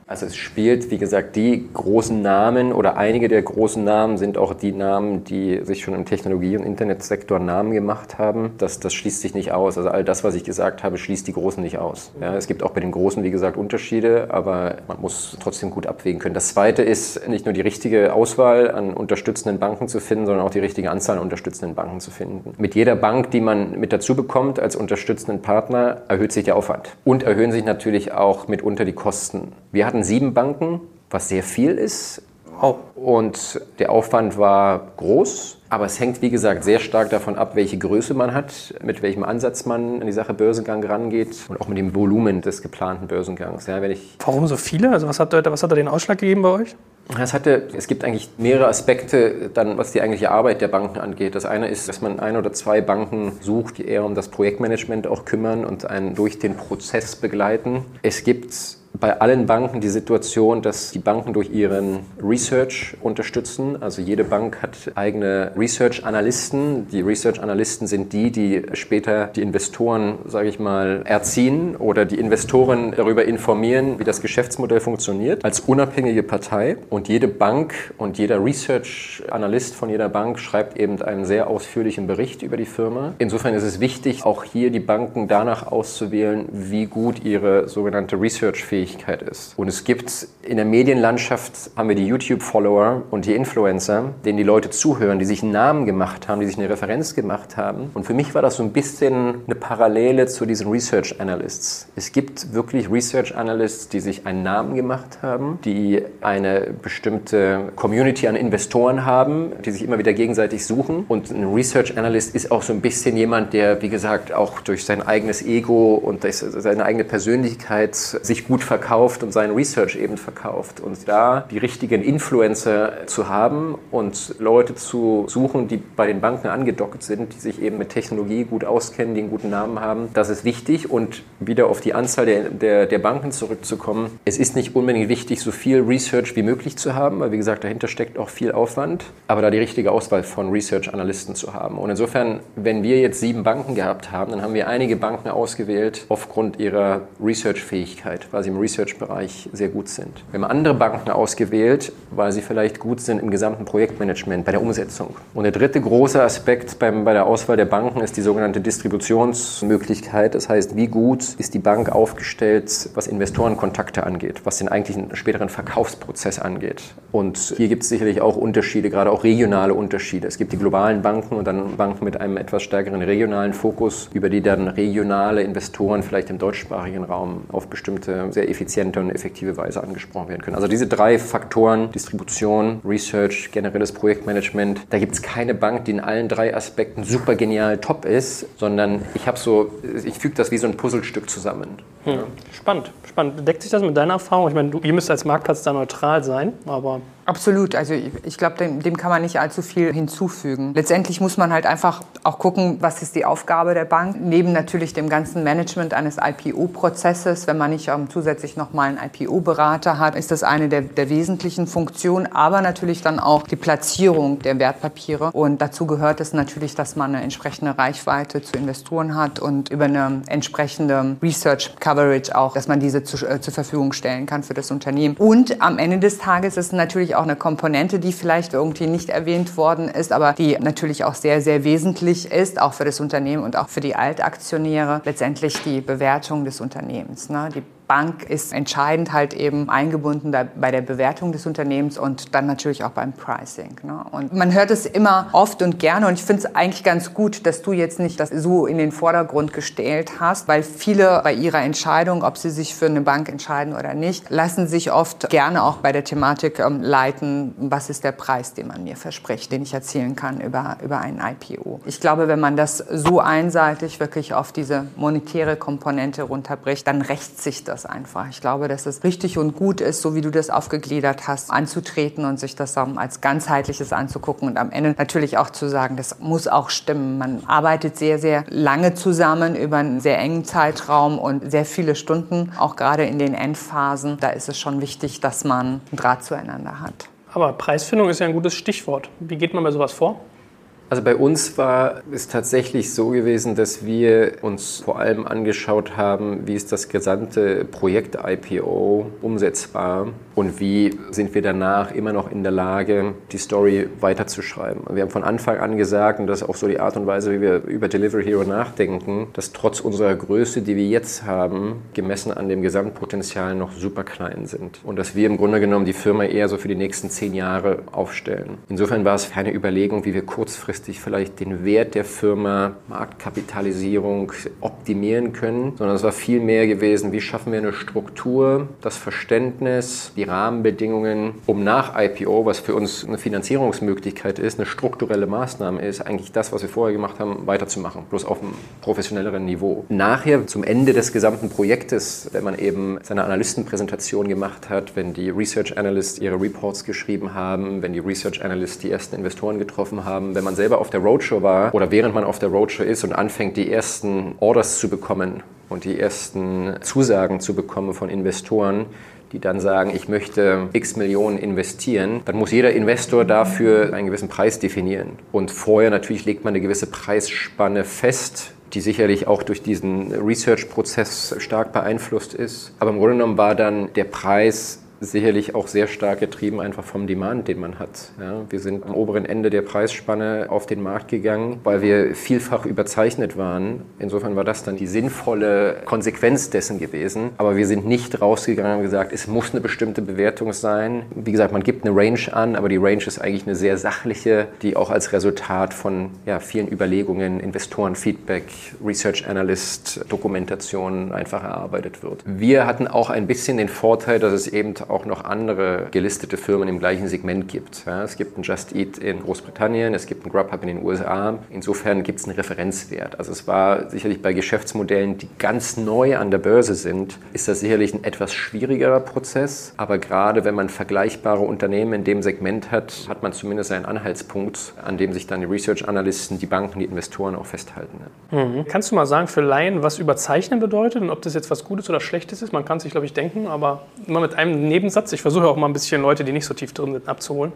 Also es spielt, wie gesagt, die großen Namen oder einige der großen Namen sind auch die Namen, die sich schon im Technologie- und Internetsektor Namen gemacht haben. Das, das schließt sich nicht aus. Also all das, was ich gesagt habe, schließt die Großen nicht aus. Ja, es gibt auch bei den Großen, wie gesagt, Unterschiede, aber man muss trotzdem gut abwägen können. Das Zweite ist nicht nur die richtige Auswahl an unterstützenden Banken zu finden, sondern auch die richtige Anzahl an unterstützenden Banken zu finden. Mit jeder Bank, die man mit dazu bekommt als unterstützenden Partner, erhöht sich der Aufwand. Und erhöhen sich natürlich auch mitunter die Kosten. Wir hatten sieben Banken, was sehr viel ist. Oh. Und der Aufwand war groß. Aber es hängt, wie gesagt, sehr stark davon ab, welche Größe man hat, mit welchem Ansatz man an die Sache Börsengang rangeht und auch mit dem Volumen des geplanten Börsengangs. Ja, wenn ich Warum so viele? Also was hat, was hat da den Ausschlag gegeben bei euch? es, hatte, es gibt eigentlich mehrere Aspekte, dann, was die eigentliche Arbeit der Banken angeht. Das eine ist, dass man ein oder zwei Banken sucht, die eher um das Projektmanagement auch kümmern und einen durch den Prozess begleiten. Es gibt bei allen Banken die Situation, dass die Banken durch ihren Research unterstützen. Also jede Bank hat eigene Research-Analysten. Die Research-Analysten sind die, die später die Investoren, sage ich mal, erziehen oder die Investoren darüber informieren, wie das Geschäftsmodell funktioniert, als unabhängige Partei. Und jede Bank und jeder Research-Analyst von jeder Bank schreibt eben einen sehr ausführlichen Bericht über die Firma. Insofern ist es wichtig, auch hier die Banken danach auszuwählen, wie gut ihre sogenannte Research-Fähigkeit ist. Und es gibt in der Medienlandschaft, haben wir die YouTube-Follower und die Influencer, denen die Leute zuhören, die sich einen Namen gemacht haben, die sich eine Referenz gemacht haben. Und für mich war das so ein bisschen eine Parallele zu diesen Research Analysts. Es gibt wirklich Research Analysts, die sich einen Namen gemacht haben, die eine bestimmte Community an Investoren haben, die sich immer wieder gegenseitig suchen. Und ein Research Analyst ist auch so ein bisschen jemand, der, wie gesagt, auch durch sein eigenes Ego und seine eigene Persönlichkeit sich gut verkauft und seinen Research eben verkauft. Und da die richtigen Influencer zu haben und Leute zu suchen, die bei den Banken angedockt sind, die sich eben mit Technologie gut auskennen, die einen guten Namen haben, das ist wichtig. Und wieder auf die Anzahl der, der, der Banken zurückzukommen, es ist nicht unbedingt wichtig, so viel Research wie möglich zu haben, weil wie gesagt, dahinter steckt auch viel Aufwand, aber da die richtige Auswahl von Research-Analysten zu haben. Und insofern, wenn wir jetzt sieben Banken gehabt haben, dann haben wir einige Banken ausgewählt aufgrund ihrer Research-Fähigkeit, weil sie im Research-Bereich sehr gut sind. Wir haben andere Banken ausgewählt, weil sie vielleicht gut sind im gesamten Projektmanagement, bei der Umsetzung. Und der dritte große Aspekt beim, bei der Auswahl der Banken ist die sogenannte Distributionsmöglichkeit. Das heißt, wie gut ist die Bank aufgestellt, was Investorenkontakte angeht, was den eigentlichen späteren Verkaufsprozess angeht. Und hier gibt es sicherlich auch Unterschiede, gerade auch regionale Unterschiede. Es gibt die globalen Banken und dann Banken mit einem etwas stärkeren regionalen Fokus, über die dann regionale Investoren vielleicht im deutschsprachigen Raum auf bestimmte sehr effiziente und effektive Weise angesprochen werden können. Also diese drei Faktoren, Distribution, Research, generelles Projektmanagement, da gibt es keine Bank, die in allen drei Aspekten super genial top ist, sondern ich habe so, ich füge das wie so ein Puzzlestück zusammen. Hm. Spannend, spannend. Deckt sich das mit deiner Erfahrung? Ich meine, du, ihr müsst als Marktplatz da neutral sein, aber Absolut. Also ich, glaube, dem, dem, kann man nicht allzu viel hinzufügen. Letztendlich muss man halt einfach auch gucken, was ist die Aufgabe der Bank. Neben natürlich dem ganzen Management eines IPO-Prozesses, wenn man nicht ähm, zusätzlich nochmal einen IPO-Berater hat, ist das eine der, der wesentlichen Funktionen. Aber natürlich dann auch die Platzierung der Wertpapiere. Und dazu gehört es natürlich, dass man eine entsprechende Reichweite zu Investoren hat und über eine entsprechende Research Coverage auch, dass man diese zu, äh, zur Verfügung stellen kann für das Unternehmen. Und am Ende des Tages ist natürlich auch eine Komponente, die vielleicht irgendwie nicht erwähnt worden ist, aber die natürlich auch sehr, sehr wesentlich ist, auch für das Unternehmen und auch für die Altaktionäre, letztendlich die Bewertung des Unternehmens. Ne? Die Bank ist entscheidend halt eben eingebunden bei der Bewertung des Unternehmens und dann natürlich auch beim Pricing. Ne? Und man hört es immer oft und gerne und ich finde es eigentlich ganz gut, dass du jetzt nicht das so in den Vordergrund gestellt hast, weil viele bei ihrer Entscheidung, ob sie sich für eine Bank entscheiden oder nicht, lassen sich oft gerne auch bei der Thematik ähm, leiten, was ist der Preis, den man mir verspricht, den ich erzielen kann über, über ein IPO. Ich glaube, wenn man das so einseitig wirklich auf diese monetäre Komponente runterbricht, dann rächt sich das das einfach. Ich glaube, dass es richtig und gut ist, so wie du das aufgegliedert hast, anzutreten und sich das als ganzheitliches anzugucken und am Ende natürlich auch zu sagen, das muss auch stimmen. Man arbeitet sehr, sehr lange zusammen über einen sehr engen Zeitraum und sehr viele Stunden, auch gerade in den Endphasen. Da ist es schon wichtig, dass man einen Draht zueinander hat. Aber Preisfindung ist ja ein gutes Stichwort. Wie geht man bei sowas vor? Also bei uns war es tatsächlich so gewesen, dass wir uns vor allem angeschaut haben, wie ist das gesamte Projekt IPO umsetzbar und wie sind wir danach immer noch in der Lage, die Story weiterzuschreiben. Wir haben von Anfang an gesagt, und das ist auch so die Art und Weise, wie wir über Delivery Hero nachdenken, dass trotz unserer Größe, die wir jetzt haben, gemessen an dem Gesamtpotenzial noch super klein sind. Und dass wir im Grunde genommen die Firma eher so für die nächsten zehn Jahre aufstellen. Insofern war es keine Überlegung, wie wir kurzfristig langfristig vielleicht den Wert der Firma, Marktkapitalisierung optimieren können, sondern es war viel mehr gewesen, wie schaffen wir eine Struktur, das Verständnis, die Rahmenbedingungen, um nach IPO, was für uns eine Finanzierungsmöglichkeit ist, eine strukturelle Maßnahme ist, eigentlich das, was wir vorher gemacht haben, weiterzumachen, bloß auf einem professionelleren Niveau. Nachher, zum Ende des gesamten Projektes, wenn man eben seine Analystenpräsentation gemacht hat, wenn die Research Analysts ihre Reports geschrieben haben, wenn die Research Analysts die ersten Investoren getroffen haben, wenn man selber auf der Roadshow war oder während man auf der Roadshow ist und anfängt, die ersten Orders zu bekommen und die ersten Zusagen zu bekommen von Investoren, die dann sagen, ich möchte x Millionen investieren, dann muss jeder Investor dafür einen gewissen Preis definieren. Und vorher natürlich legt man eine gewisse Preisspanne fest, die sicherlich auch durch diesen Research-Prozess stark beeinflusst ist. Aber im Grunde genommen war dann der Preis sicherlich auch sehr stark getrieben einfach vom Demand, den man hat. Ja, wir sind am oberen Ende der Preisspanne auf den Markt gegangen, weil wir vielfach überzeichnet waren. Insofern war das dann die sinnvolle Konsequenz dessen gewesen. Aber wir sind nicht rausgegangen und gesagt, es muss eine bestimmte Bewertung sein. Wie gesagt, man gibt eine Range an, aber die Range ist eigentlich eine sehr sachliche, die auch als Resultat von ja, vielen Überlegungen, Investorenfeedback, Research Analyst, Dokumentation einfach erarbeitet wird. Wir hatten auch ein bisschen den Vorteil, dass es eben auch noch andere gelistete Firmen im gleichen Segment gibt. Ja, es gibt ein Just Eat in Großbritannien, es gibt ein Grubhub in den USA. Insofern gibt es einen Referenzwert. Also es war sicherlich bei Geschäftsmodellen, die ganz neu an der Börse sind, ist das sicherlich ein etwas schwierigerer Prozess. Aber gerade wenn man vergleichbare Unternehmen in dem Segment hat, hat man zumindest einen Anhaltspunkt, an dem sich dann die Research Analysten, die Banken, die Investoren auch festhalten. Mhm. Kannst du mal sagen für Laien, was überzeichnen bedeutet und ob das jetzt was Gutes oder Schlechtes ist? Man kann sich, glaube ich, denken, aber immer mit einem Nebensatz. Ich versuche auch mal ein bisschen Leute, die nicht so tief drin sind, abzuholen.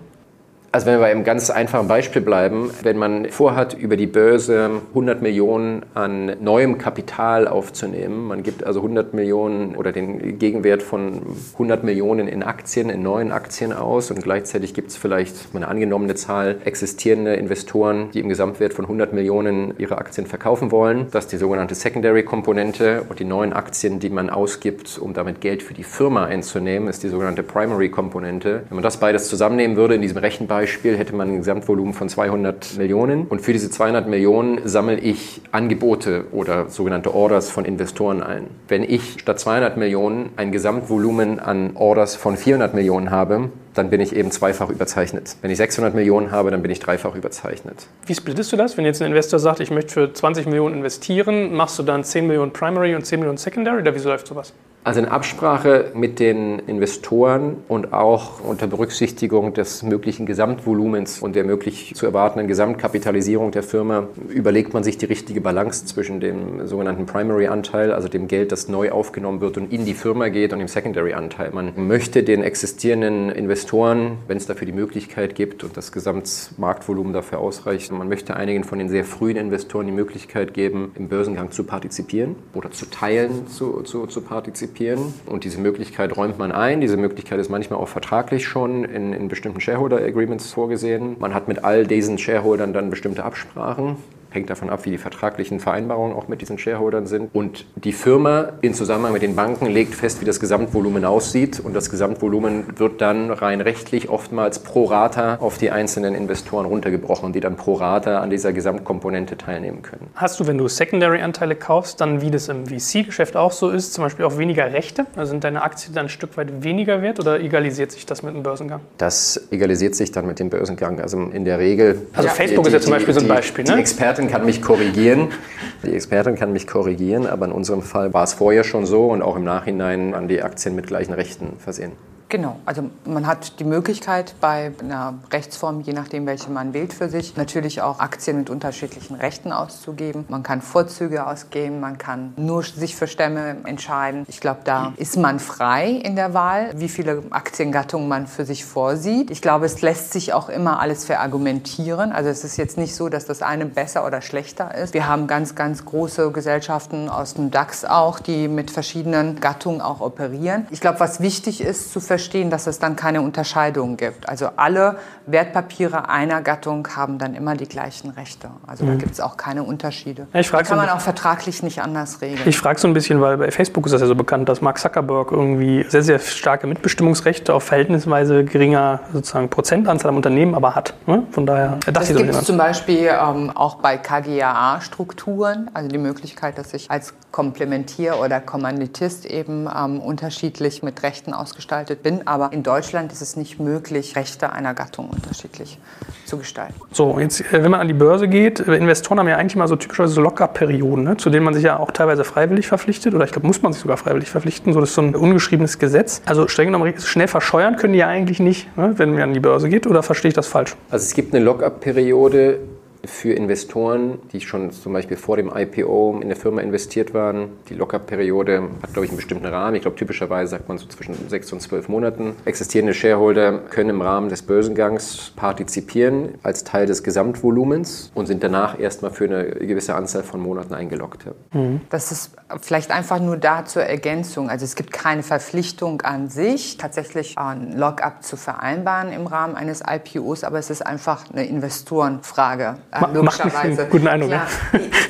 Also wenn wir bei einem ganz einfachen Beispiel bleiben, wenn man vorhat, über die Börse 100 Millionen an neuem Kapital aufzunehmen, man gibt also 100 Millionen oder den Gegenwert von 100 Millionen in Aktien, in neuen Aktien aus und gleichzeitig gibt es vielleicht eine angenommene Zahl existierende Investoren, die im Gesamtwert von 100 Millionen ihre Aktien verkaufen wollen. Das ist die sogenannte Secondary-Komponente und die neuen Aktien, die man ausgibt, um damit Geld für die Firma einzunehmen, ist die sogenannte Primary-Komponente. Wenn man das beides zusammennehmen würde in diesem Rechenbeispiel, Beispiel hätte man ein Gesamtvolumen von 200 Millionen und für diese 200 Millionen sammle ich Angebote oder sogenannte Orders von Investoren ein. Wenn ich statt 200 Millionen ein Gesamtvolumen an Orders von 400 Millionen habe, dann bin ich eben zweifach überzeichnet. Wenn ich 600 Millionen habe, dann bin ich dreifach überzeichnet. Wie splittest du das? Wenn jetzt ein Investor sagt, ich möchte für 20 Millionen investieren, machst du dann 10 Millionen Primary und 10 Millionen Secondary oder wie läuft sowas? Also in Absprache mit den Investoren und auch unter Berücksichtigung des möglichen Gesamtvolumens und der möglich zu erwartenden Gesamtkapitalisierung der Firma überlegt man sich die richtige Balance zwischen dem sogenannten Primary-Anteil, also dem Geld, das neu aufgenommen wird und in die Firma geht, und dem Secondary-Anteil. Man möchte den existierenden Investoren, wenn es dafür die Möglichkeit gibt und das Gesamtmarktvolumen dafür ausreicht, man möchte einigen von den sehr frühen Investoren die Möglichkeit geben, im Börsengang zu partizipieren oder zu teilen zu, zu, zu partizipieren partizipieren. Und diese Möglichkeit räumt man ein. Diese Möglichkeit ist manchmal auch vertraglich schon in, in bestimmten Shareholder Agreements vorgesehen. Man hat mit all diesen Shareholdern dann bestimmte Absprachen hängt davon ab, wie die vertraglichen Vereinbarungen auch mit diesen Shareholdern sind. Und die Firma in Zusammenhang mit den Banken legt fest, wie das Gesamtvolumen aussieht. Und das Gesamtvolumen wird dann rein rechtlich oftmals pro Rata auf die einzelnen Investoren runtergebrochen, die dann pro Rata an dieser Gesamtkomponente teilnehmen können. Hast du, wenn du Secondary-Anteile kaufst, dann wie das im VC-Geschäft auch so ist, zum Beispiel auch weniger Rechte? Also sind deine Aktien dann ein Stück weit weniger wert oder egalisiert sich das mit dem Börsengang? Das egalisiert sich dann mit dem Börsengang. Also in der Regel. Also Facebook die, ist ja zum Beispiel die, so ein Beispiel. Die, ne? Expertin kann mich korrigieren. Die Expertin kann mich korrigieren, aber in unserem Fall war es vorher schon so und auch im Nachhinein an die Aktien mit gleichen Rechten versehen. Genau, also man hat die Möglichkeit bei einer Rechtsform, je nachdem welche man wählt für sich, natürlich auch Aktien mit unterschiedlichen Rechten auszugeben. Man kann Vorzüge ausgeben, man kann nur sich für Stämme entscheiden. Ich glaube, da ist man frei in der Wahl, wie viele Aktiengattungen man für sich vorsieht. Ich glaube, es lässt sich auch immer alles verargumentieren. Also es ist jetzt nicht so, dass das eine besser oder schlechter ist. Wir haben ganz, ganz große Gesellschaften aus dem DAX auch, die mit verschiedenen Gattungen auch operieren. Ich glaube, was wichtig ist zu verstehen, verstehen, dass es dann keine Unterscheidung gibt. Also alle Wertpapiere einer Gattung haben dann immer die gleichen Rechte. Also mhm. da gibt es auch keine Unterschiede. Ja, ich kann man auch vertraglich nicht anders regeln. Ich frage so ein bisschen, weil bei Facebook ist das ja so bekannt, dass Mark Zuckerberg irgendwie sehr, sehr starke Mitbestimmungsrechte auf verhältnisweise geringer sozusagen Prozentanzahl am Unternehmen aber hat. Ne? Von daher dachte das gibt es zum Beispiel ähm, auch bei KGAA-Strukturen, also die Möglichkeit, dass ich als Komplementier- oder Kommanditist eben ähm, unterschiedlich mit Rechten ausgestaltet bin. Aber in Deutschland ist es nicht möglich, Rechte einer Gattung unterschiedlich zu gestalten. So, jetzt, äh, wenn man an die Börse geht, äh, Investoren haben ja eigentlich mal so typischerweise so Lock-up-Perioden, ne, zu denen man sich ja auch teilweise freiwillig verpflichtet oder ich glaube, muss man sich sogar freiwillig verpflichten. So, das ist so ein ungeschriebenes Gesetz. Also streng genommen, schnell verscheuern können die ja eigentlich nicht, ne, wenn man an die Börse geht. Oder verstehe ich das falsch? Also es gibt eine Lock-up-Periode für Investoren, die schon zum Beispiel vor dem IPO in der Firma investiert waren. Die Lockup-Periode hat, glaube ich, einen bestimmten Rahmen. Ich glaube, typischerweise sagt man so zwischen sechs und zwölf Monaten. Existierende Shareholder können im Rahmen des Börsengangs partizipieren als Teil des Gesamtvolumens und sind danach erstmal für eine gewisse Anzahl von Monaten eingeloggt. Mhm. Das ist vielleicht einfach nur da zur Ergänzung. Also es gibt keine Verpflichtung an sich, tatsächlich ein Lockup zu vereinbaren im Rahmen eines IPOs, aber es ist einfach eine Investorenfrage äh, logischerweise. Macht guten Eindruck. Klar.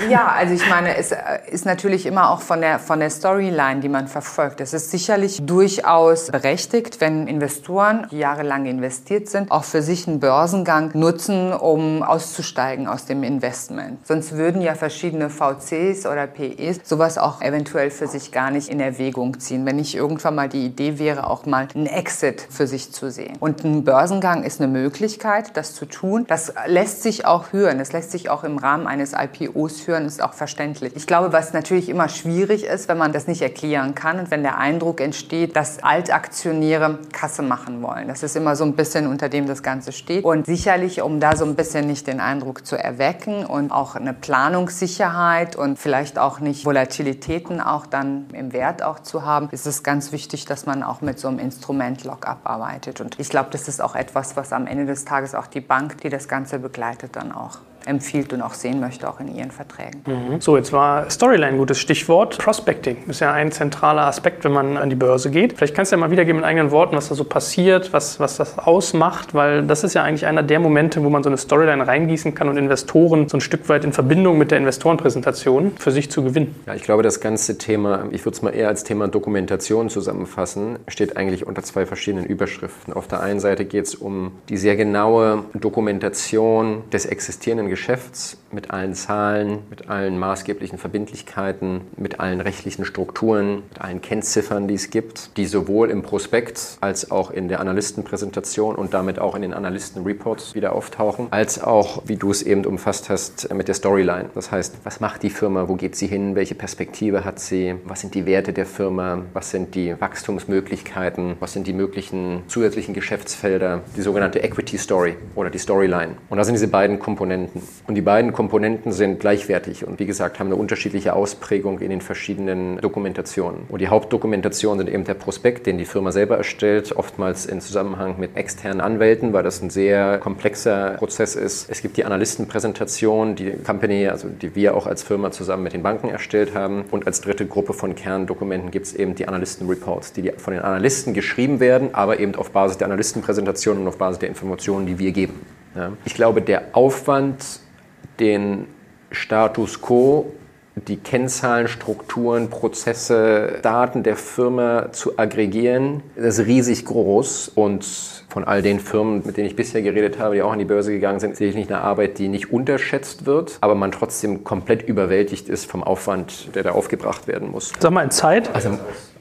Ja, also ich meine, es äh, ist natürlich immer auch von der, von der Storyline, die man verfolgt. Es ist sicherlich durchaus berechtigt, wenn Investoren, die jahrelang investiert sind, auch für sich einen Börsengang nutzen, um auszusteigen aus dem Investment. Sonst würden ja verschiedene VCs oder PEs sowas auch eventuell für sich gar nicht in Erwägung ziehen, wenn nicht irgendwann mal die Idee wäre, auch mal einen Exit für sich zu sehen. Und ein Börsengang ist eine Möglichkeit, das zu tun. Das lässt sich auch höher führen. Das lässt sich auch im Rahmen eines IPOs führen, ist auch verständlich. Ich glaube, was natürlich immer schwierig ist, wenn man das nicht erklären kann und wenn der Eindruck entsteht, dass Altaktionäre Kasse machen wollen. Das ist immer so ein bisschen, unter dem das Ganze steht. Und sicherlich, um da so ein bisschen nicht den Eindruck zu erwecken und auch eine Planungssicherheit und vielleicht auch nicht Volatilitäten auch dann im Wert auch zu haben, ist es ganz wichtig, dass man auch mit so einem Instrument Lockup arbeitet. Und ich glaube, das ist auch etwas, was am Ende des Tages auch die Bank, die das Ganze begleitet, dann auch Merci. Empfiehlt und auch sehen möchte, auch in ihren Verträgen. Mhm. So, jetzt war Storyline ein gutes Stichwort. Prospecting ist ja ein zentraler Aspekt, wenn man an die Börse geht. Vielleicht kannst du ja mal wiedergeben mit eigenen Worten, was da so passiert, was, was das ausmacht, weil das ist ja eigentlich einer der Momente, wo man so eine Storyline reingießen kann und Investoren so ein Stück weit in Verbindung mit der Investorenpräsentation für sich zu gewinnen. Ja, ich glaube, das ganze Thema, ich würde es mal eher als Thema Dokumentation zusammenfassen, steht eigentlich unter zwei verschiedenen Überschriften. Auf der einen Seite geht es um die sehr genaue Dokumentation des existierenden Geschäfts mit allen Zahlen, mit allen maßgeblichen Verbindlichkeiten, mit allen rechtlichen Strukturen, mit allen Kennziffern, die es gibt, die sowohl im Prospekt als auch in der Analystenpräsentation und damit auch in den Analystenreports wieder auftauchen, als auch, wie du es eben umfasst hast, mit der Storyline. Das heißt, was macht die Firma, wo geht sie hin, welche Perspektive hat sie, was sind die Werte der Firma, was sind die Wachstumsmöglichkeiten, was sind die möglichen zusätzlichen Geschäftsfelder, die sogenannte Equity Story oder die Storyline. Und da sind diese beiden Komponenten. Und die beiden Komponenten sind gleichwertig und wie gesagt haben eine unterschiedliche Ausprägung in den verschiedenen Dokumentationen. Und die Hauptdokumentation sind eben der Prospekt, den die Firma selber erstellt, oftmals in Zusammenhang mit externen Anwälten, weil das ein sehr komplexer Prozess ist. Es gibt die Analystenpräsentation, die Company, also die wir auch als Firma zusammen mit den Banken erstellt haben. Und als dritte Gruppe von Kerndokumenten gibt es eben die Analystenreports, die von den Analysten geschrieben werden, aber eben auf Basis der Analystenpräsentation und auf Basis der Informationen, die wir geben. Ja. Ich glaube, der Aufwand, den Status quo die Kennzahlen, Strukturen, Prozesse, Daten der Firma zu aggregieren, das ist riesig groß und von all den Firmen, mit denen ich bisher geredet habe, die auch an die Börse gegangen sind, sehe ich nicht eine Arbeit, die nicht unterschätzt wird, aber man trotzdem komplett überwältigt ist vom Aufwand, der da aufgebracht werden muss. Sag mal in Zeit? Also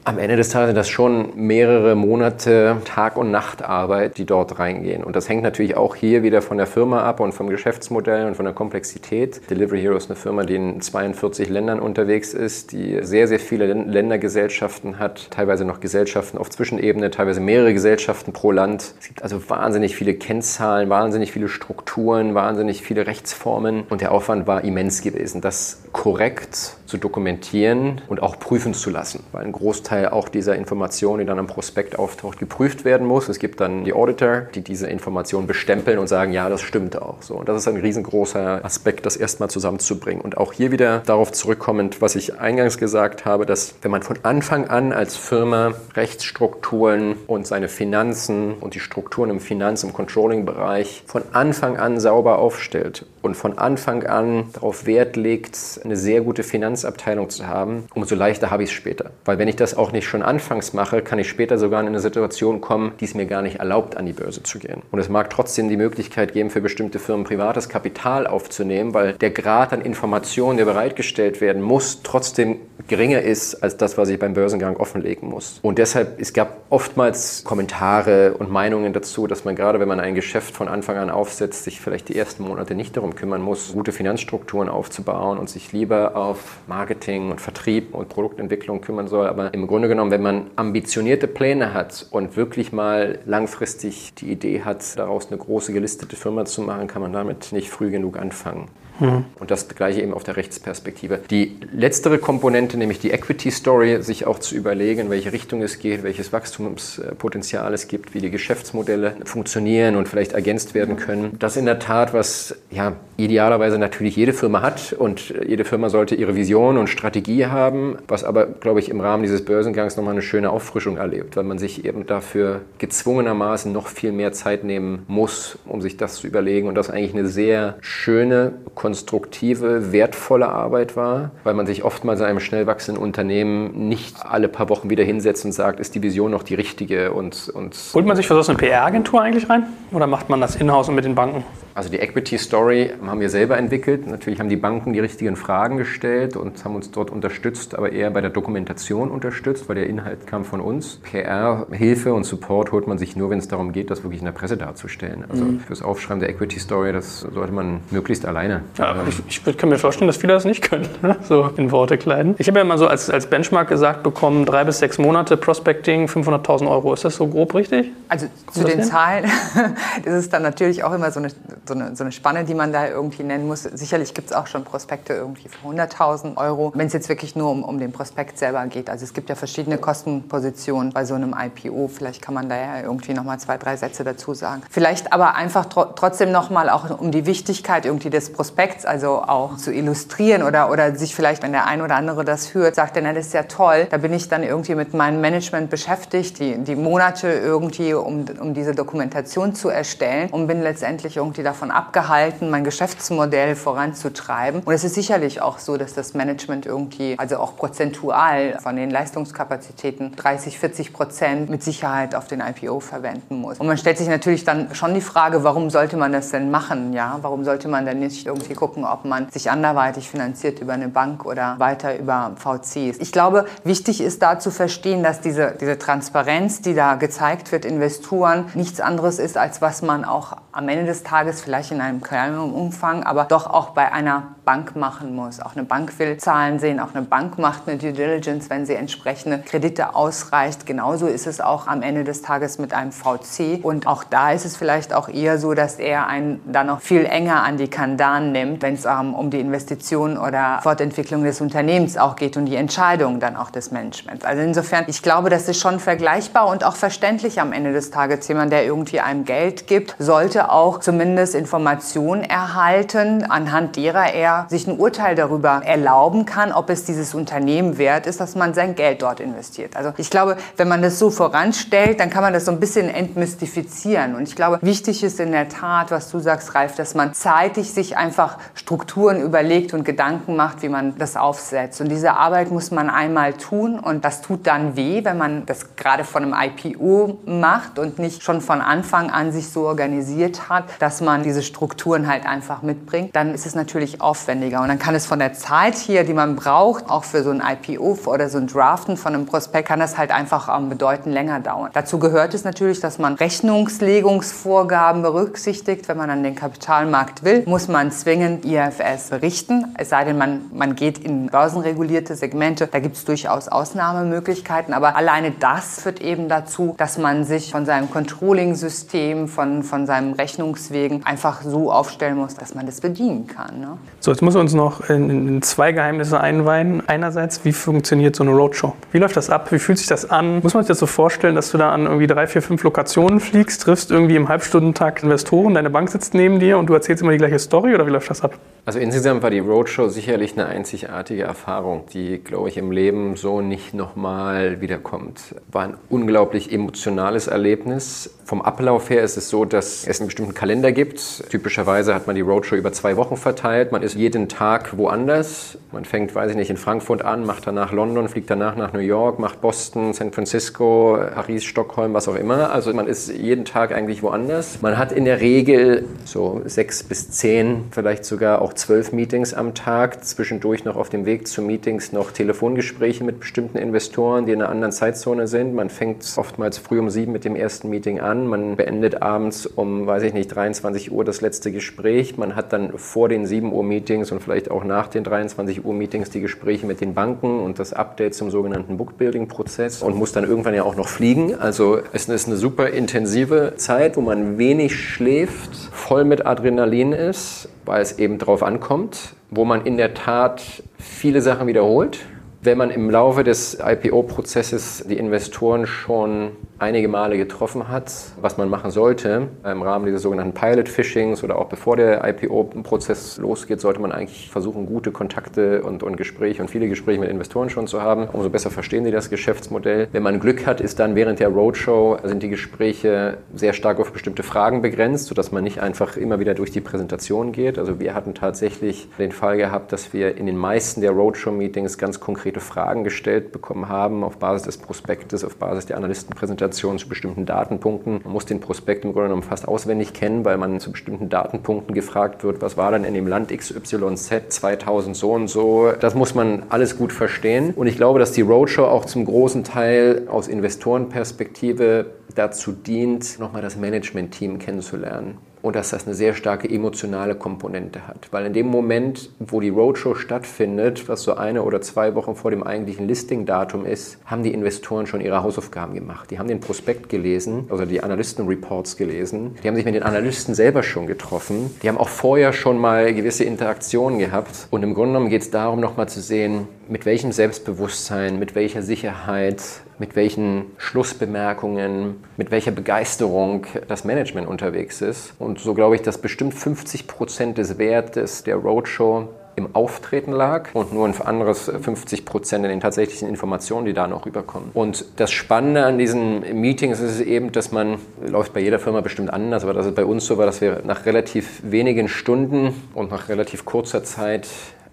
am Ende des Tages sind das schon mehrere Monate Tag- und Nachtarbeit, die dort reingehen. Und das hängt natürlich auch hier wieder von der Firma ab und vom Geschäftsmodell und von der Komplexität. Delivery Hero ist eine Firma, die in 42 Ländern unterwegs ist, die sehr, sehr viele Ländergesellschaften hat, teilweise noch Gesellschaften auf Zwischenebene, teilweise mehrere Gesellschaften pro Land. Es gibt also wahnsinnig viele Kennzahlen, wahnsinnig viele Strukturen, wahnsinnig viele Rechtsformen und der Aufwand war immens gewesen, das korrekt zu dokumentieren und auch prüfen zu lassen, weil ein Großteil auch dieser Informationen, die dann am Prospekt auftaucht, geprüft werden muss. Es gibt dann die Auditor, die diese Informationen bestempeln und sagen, ja, das stimmt auch. So, und das ist ein riesengroßer Aspekt, das erstmal zusammenzubringen. Und auch hier wieder darauf zurückkommend, was ich eingangs gesagt habe, dass wenn man von Anfang an als Firma Rechtsstrukturen und seine Finanzen und die Strukturen im Finanz- und Controlling-Bereich von Anfang an sauber aufstellt und von Anfang an darauf Wert legt, eine sehr gute Finanzabteilung zu haben, umso leichter habe ich es später. Weil wenn ich das auch nicht schon anfangs mache, kann ich später sogar in eine Situation kommen, die es mir gar nicht erlaubt, an die Börse zu gehen. Und es mag trotzdem die Möglichkeit geben, für bestimmte Firmen privates Kapital aufzunehmen, weil der Grad an Informationen, der bereitgestellt werden muss, trotzdem geringer ist als das, was ich beim Börsengang offenlegen muss. Und deshalb, es gab oftmals Kommentare und Meinungen dazu, dass man gerade, wenn man ein Geschäft von Anfang an aufsetzt, sich vielleicht die ersten Monate nicht darum kümmern muss, gute Finanzstrukturen aufzubauen und sich lieber auf Marketing und Vertrieb und Produktentwicklung kümmern soll. Aber im Grunde genommen, wenn man ambitionierte Pläne hat und wirklich mal langfristig die Idee hat, daraus eine große gelistete Firma zu machen, kann man damit nicht früh genug anfangen. Mhm. Und das gleiche eben auf der Rechtsperspektive. Die letztere Komponente, nämlich die Equity Story, sich auch zu überlegen, in welche Richtung es geht, welches Wachstumspotenzial es gibt, wie die Geschäftsmodelle funktionieren und vielleicht ergänzt werden können. Das ist in der Tat, was ja idealerweise natürlich jede Firma hat und jede Firma sollte ihre Vision und Strategie haben, was aber, glaube ich, im Rahmen dieses Börsengangs nochmal eine schöne Auffrischung erlebt, weil man sich eben dafür gezwungenermaßen noch viel mehr Zeit nehmen muss, um sich das zu überlegen und das eigentlich eine sehr schöne, konstruktive, wertvolle Arbeit war, weil man sich oftmals in einem schnell wachsenden Unternehmen nicht alle paar Wochen wieder hinsetzt und sagt, ist die Vision noch die richtige und... und Holt man sich für so eine PR-Agentur eigentlich rein oder macht man das in-house und mit den Banken? Also die Equity Story haben wir selber entwickelt. Natürlich haben die Banken die richtigen Fragen gestellt und haben uns dort unterstützt, aber eher bei der Dokumentation unterstützt, weil der Inhalt kam von uns. PR, Hilfe und Support holt man sich nur, wenn es darum geht, das wirklich in der Presse darzustellen. Also mhm. fürs Aufschreiben der Equity Story, das sollte man möglichst alleine. Ja, ich, ich, kann mir vorstellen, dass viele das nicht können, ne? so in Worte kleiden. Ich habe ja mal so als, als Benchmark gesagt bekommen, drei bis sechs Monate Prospecting, 500.000 Euro. Ist das so grob richtig? Also zu den hin? Zahlen ist es dann natürlich auch immer so eine so eine, so eine Spanne, die man da irgendwie nennen muss. Sicherlich gibt es auch schon Prospekte irgendwie für 100.000 Euro, wenn es jetzt wirklich nur um, um den Prospekt selber geht. Also es gibt ja verschiedene Kostenpositionen bei so einem IPO. Vielleicht kann man da ja irgendwie nochmal zwei, drei Sätze dazu sagen. Vielleicht aber einfach tro trotzdem nochmal auch um die Wichtigkeit irgendwie des Prospekts, also auch zu illustrieren oder, oder sich vielleicht, wenn der ein oder andere das hört, sagt, na, das ist ja toll, da bin ich dann irgendwie mit meinem Management beschäftigt, die, die Monate irgendwie, um, um diese Dokumentation zu erstellen und bin letztendlich irgendwie davon abgehalten, mein Geschäftsmodell voranzutreiben. Und es ist sicherlich auch so, dass das Management irgendwie, also auch prozentual von den Leistungskapazitäten 30, 40 Prozent mit Sicherheit auf den IPO verwenden muss. Und man stellt sich natürlich dann schon die Frage, warum sollte man das denn machen? Ja, warum sollte man denn nicht irgendwie gucken, ob man sich anderweitig finanziert über eine Bank oder weiter über VCs? Ich glaube, wichtig ist da zu verstehen, dass diese, diese Transparenz, die da gezeigt wird, Investoren, nichts anderes ist, als was man auch am Ende des Tages vielleicht in einem kleineren Umfang, aber doch auch bei einer Bank machen muss. Auch eine Bank will Zahlen sehen, auch eine Bank macht eine Due Diligence, wenn sie entsprechende Kredite ausreicht. Genauso ist es auch am Ende des Tages mit einem VC. Und auch da ist es vielleicht auch eher so, dass er einen dann noch viel enger an die Kandan nimmt, wenn es ähm, um die Investition oder Fortentwicklung des Unternehmens auch geht und die Entscheidungen dann auch des Managements. Also insofern, ich glaube, das ist schon vergleichbar und auch verständlich am Ende des Tages. Jemand, der irgendwie einem Geld gibt, sollte auch zumindest Informationen erhalten, anhand derer er sich ein Urteil darüber erlauben kann, ob es dieses Unternehmen wert ist, dass man sein Geld dort investiert. Also ich glaube, wenn man das so voranstellt, dann kann man das so ein bisschen entmystifizieren. Und ich glaube, wichtig ist in der Tat, was du sagst, Ralf, dass man zeitig sich einfach Strukturen überlegt und Gedanken macht, wie man das aufsetzt. Und diese Arbeit muss man einmal tun und das tut dann weh, wenn man das gerade von einem IPO macht und nicht schon von Anfang an sich so organisiert hat, dass man diese Strukturen halt einfach mitbringt. Dann ist es natürlich oft aufwendiger. Und dann kann es von der Zeit hier, die man braucht, auch für so ein IPO oder so ein Draften von einem Prospekt, kann das halt einfach ähm, bedeutend länger dauern. Dazu gehört es natürlich, dass man Rechnungslegungsvorgaben berücksichtigt. Wenn man an den Kapitalmarkt will, muss man zwingend IFS berichten. Es sei denn, man, man geht in börsenregulierte Segmente. Da gibt es durchaus Ausnahmemöglichkeiten. Aber alleine das führt eben dazu, dass man sich von seinem Controlling-System, von, von seinem Rechnungswegen einfach so aufstellen muss, dass man das bedienen kann. Ne? So, jetzt muss uns noch in, in, zwei Geheimnisse einweihen. Einerseits, wie funktioniert so eine Roadshow? Wie läuft das ab? Wie fühlt sich das an? Muss man sich das so vorstellen, dass du da an irgendwie drei, vier, fünf Lokationen fliegst, triffst irgendwie im Halbstundentakt Investoren, deine Bank sitzt neben dir und du erzählst immer die gleiche Story oder wie läuft das ab? Also insgesamt war die Roadshow sicherlich eine einzigartige Erfahrung, die, glaube ich, im Leben so nicht nochmal wiederkommt. War ein unglaublich emotionales Erlebnis. Vom Ablauf her ist es so, dass es einen bestimmten Kalender gibt. Typischerweise hat man die Roadshow über zwei Wochen verteilt. Man ist jeden Tag woanders. Man fängt, weiß ich nicht, in Frankfurt an, macht danach London, fliegt danach nach New York, macht Boston, San Francisco, Paris, Stockholm, was auch immer. Also man ist jeden Tag eigentlich woanders. Man hat in der Regel so sechs bis zehn, vielleicht sogar auch zwölf Meetings am Tag, zwischendurch noch auf dem Weg zu Meetings noch Telefongespräche mit bestimmten Investoren, die in einer anderen Zeitzone sind. Man fängt oftmals früh um sieben mit dem ersten Meeting an, man beendet abends um, weiß ich nicht, 23 Uhr das letzte Gespräch. Man hat dann vor den 7 Uhr Meetings und vielleicht auch nach den 23 Uhr Meetings die Gespräche mit den Banken und das Update zum sogenannten Bookbuilding-Prozess und muss dann irgendwann ja auch noch fliegen. Also es ist eine super intensive Zeit, wo man wenig schläft, voll mit Adrenalin ist weil es eben drauf ankommt, wo man in der Tat viele Sachen wiederholt. Wenn man im Laufe des IPO-Prozesses die Investoren schon einige Male getroffen hat, was man machen sollte. Im Rahmen dieses sogenannten Pilot-Fishings oder auch bevor der IPO-Prozess losgeht, sollte man eigentlich versuchen, gute Kontakte und, und Gespräche und viele Gespräche mit Investoren schon zu haben. Umso besser verstehen sie das Geschäftsmodell. Wenn man Glück hat, ist dann während der Roadshow sind die Gespräche sehr stark auf bestimmte Fragen begrenzt, sodass man nicht einfach immer wieder durch die Präsentation geht. Also wir hatten tatsächlich den Fall gehabt, dass wir in den meisten der Roadshow-Meetings ganz konkrete Fragen gestellt bekommen haben auf Basis des Prospektes, auf Basis der Analystenpräsentation zu bestimmten Datenpunkten. Man muss den Prospekt im Grunde genommen fast auswendig kennen, weil man zu bestimmten Datenpunkten gefragt wird, was war denn in dem Land XYZ 2000 so und so. Das muss man alles gut verstehen. Und ich glaube, dass die Roadshow auch zum großen Teil aus Investorenperspektive dazu dient, nochmal das Management-Team kennenzulernen und dass das eine sehr starke emotionale Komponente hat. Weil in dem Moment, wo die Roadshow stattfindet, was so eine oder zwei Wochen vor dem eigentlichen Listing-Datum ist, haben die Investoren schon ihre Hausaufgaben gemacht. Die haben den Prospekt gelesen, also die Analysten-Reports gelesen. Die haben sich mit den Analysten selber schon getroffen. Die haben auch vorher schon mal gewisse Interaktionen gehabt. Und im Grunde genommen geht es darum, nochmal zu sehen, mit welchem Selbstbewusstsein, mit welcher Sicherheit, mit welchen Schlussbemerkungen, mit welcher Begeisterung das Management unterwegs ist. Und so glaube ich, dass bestimmt 50 Prozent des Wertes der Roadshow im Auftreten lag und nur ein anderes 50 Prozent in den tatsächlichen Informationen, die da noch rüberkommen. Und das Spannende an diesen Meetings ist eben, dass man, läuft bei jeder Firma bestimmt anders, aber dass es bei uns so war, dass wir nach relativ wenigen Stunden und nach relativ kurzer Zeit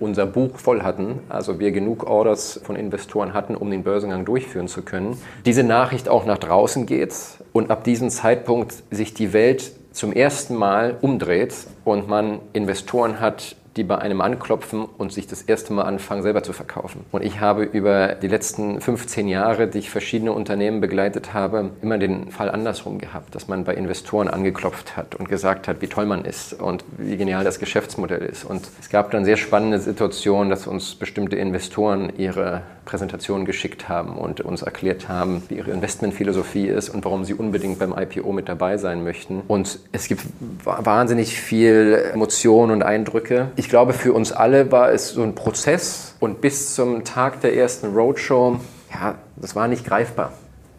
unser Buch voll hatten, also wir genug Orders von Investoren hatten, um den Börsengang durchführen zu können, diese Nachricht auch nach draußen geht und ab diesem Zeitpunkt sich die Welt zum ersten Mal umdreht und man Investoren hat, die bei einem anklopfen und sich das erste Mal anfangen, selber zu verkaufen. Und ich habe über die letzten 15 Jahre, die ich verschiedene Unternehmen begleitet habe, immer den Fall andersrum gehabt, dass man bei Investoren angeklopft hat und gesagt hat, wie toll man ist und wie genial das Geschäftsmodell ist. Und es gab dann sehr spannende Situationen, dass uns bestimmte Investoren ihre Präsentationen geschickt haben und uns erklärt haben, wie ihre Investmentphilosophie ist und warum sie unbedingt beim IPO mit dabei sein möchten. Und es gibt wahnsinnig viel Emotionen und Eindrücke. Glaube, für uns alle war es so ein Prozess und bis zum Tag der ersten Roadshow, ja, das war nicht greifbar.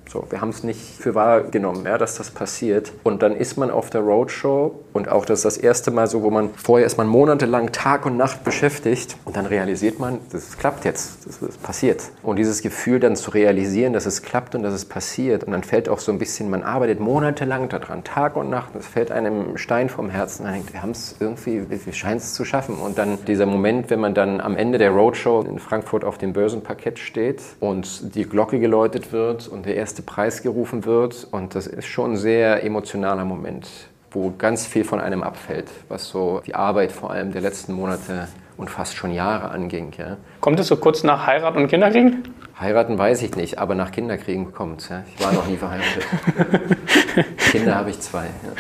So, wir haben es nicht für wahr genommen, ja, dass das passiert. Und dann ist man auf der Roadshow und auch das ist das erste Mal so, wo man vorher ist man monatelang Tag und Nacht beschäftigt und dann realisiert man, das klappt jetzt, das ist passiert. Und dieses Gefühl dann zu realisieren, dass es klappt und dass es passiert und dann fällt auch so ein bisschen, man arbeitet monatelang daran, Tag und Nacht, es fällt einem Stein vom Herzen, man denkt, wir haben es irgendwie, wir scheinen es zu schaffen. Und dann dieser Moment, wenn man dann am Ende der Roadshow in Frankfurt auf dem Börsenparkett steht und die Glocke geläutet wird und der erste Preis gerufen wird und das ist schon ein sehr emotionaler Moment wo ganz viel von einem abfällt, was so die Arbeit vor allem der letzten Monate und fast schon Jahre anging. Ja. Kommt es so kurz nach Heirat und Kinderkriegen? Heiraten weiß ich nicht, aber nach Kinderkriegen kommt es. Ja. Ich war noch nie verheiratet. Kinder habe ich zwei. Ja.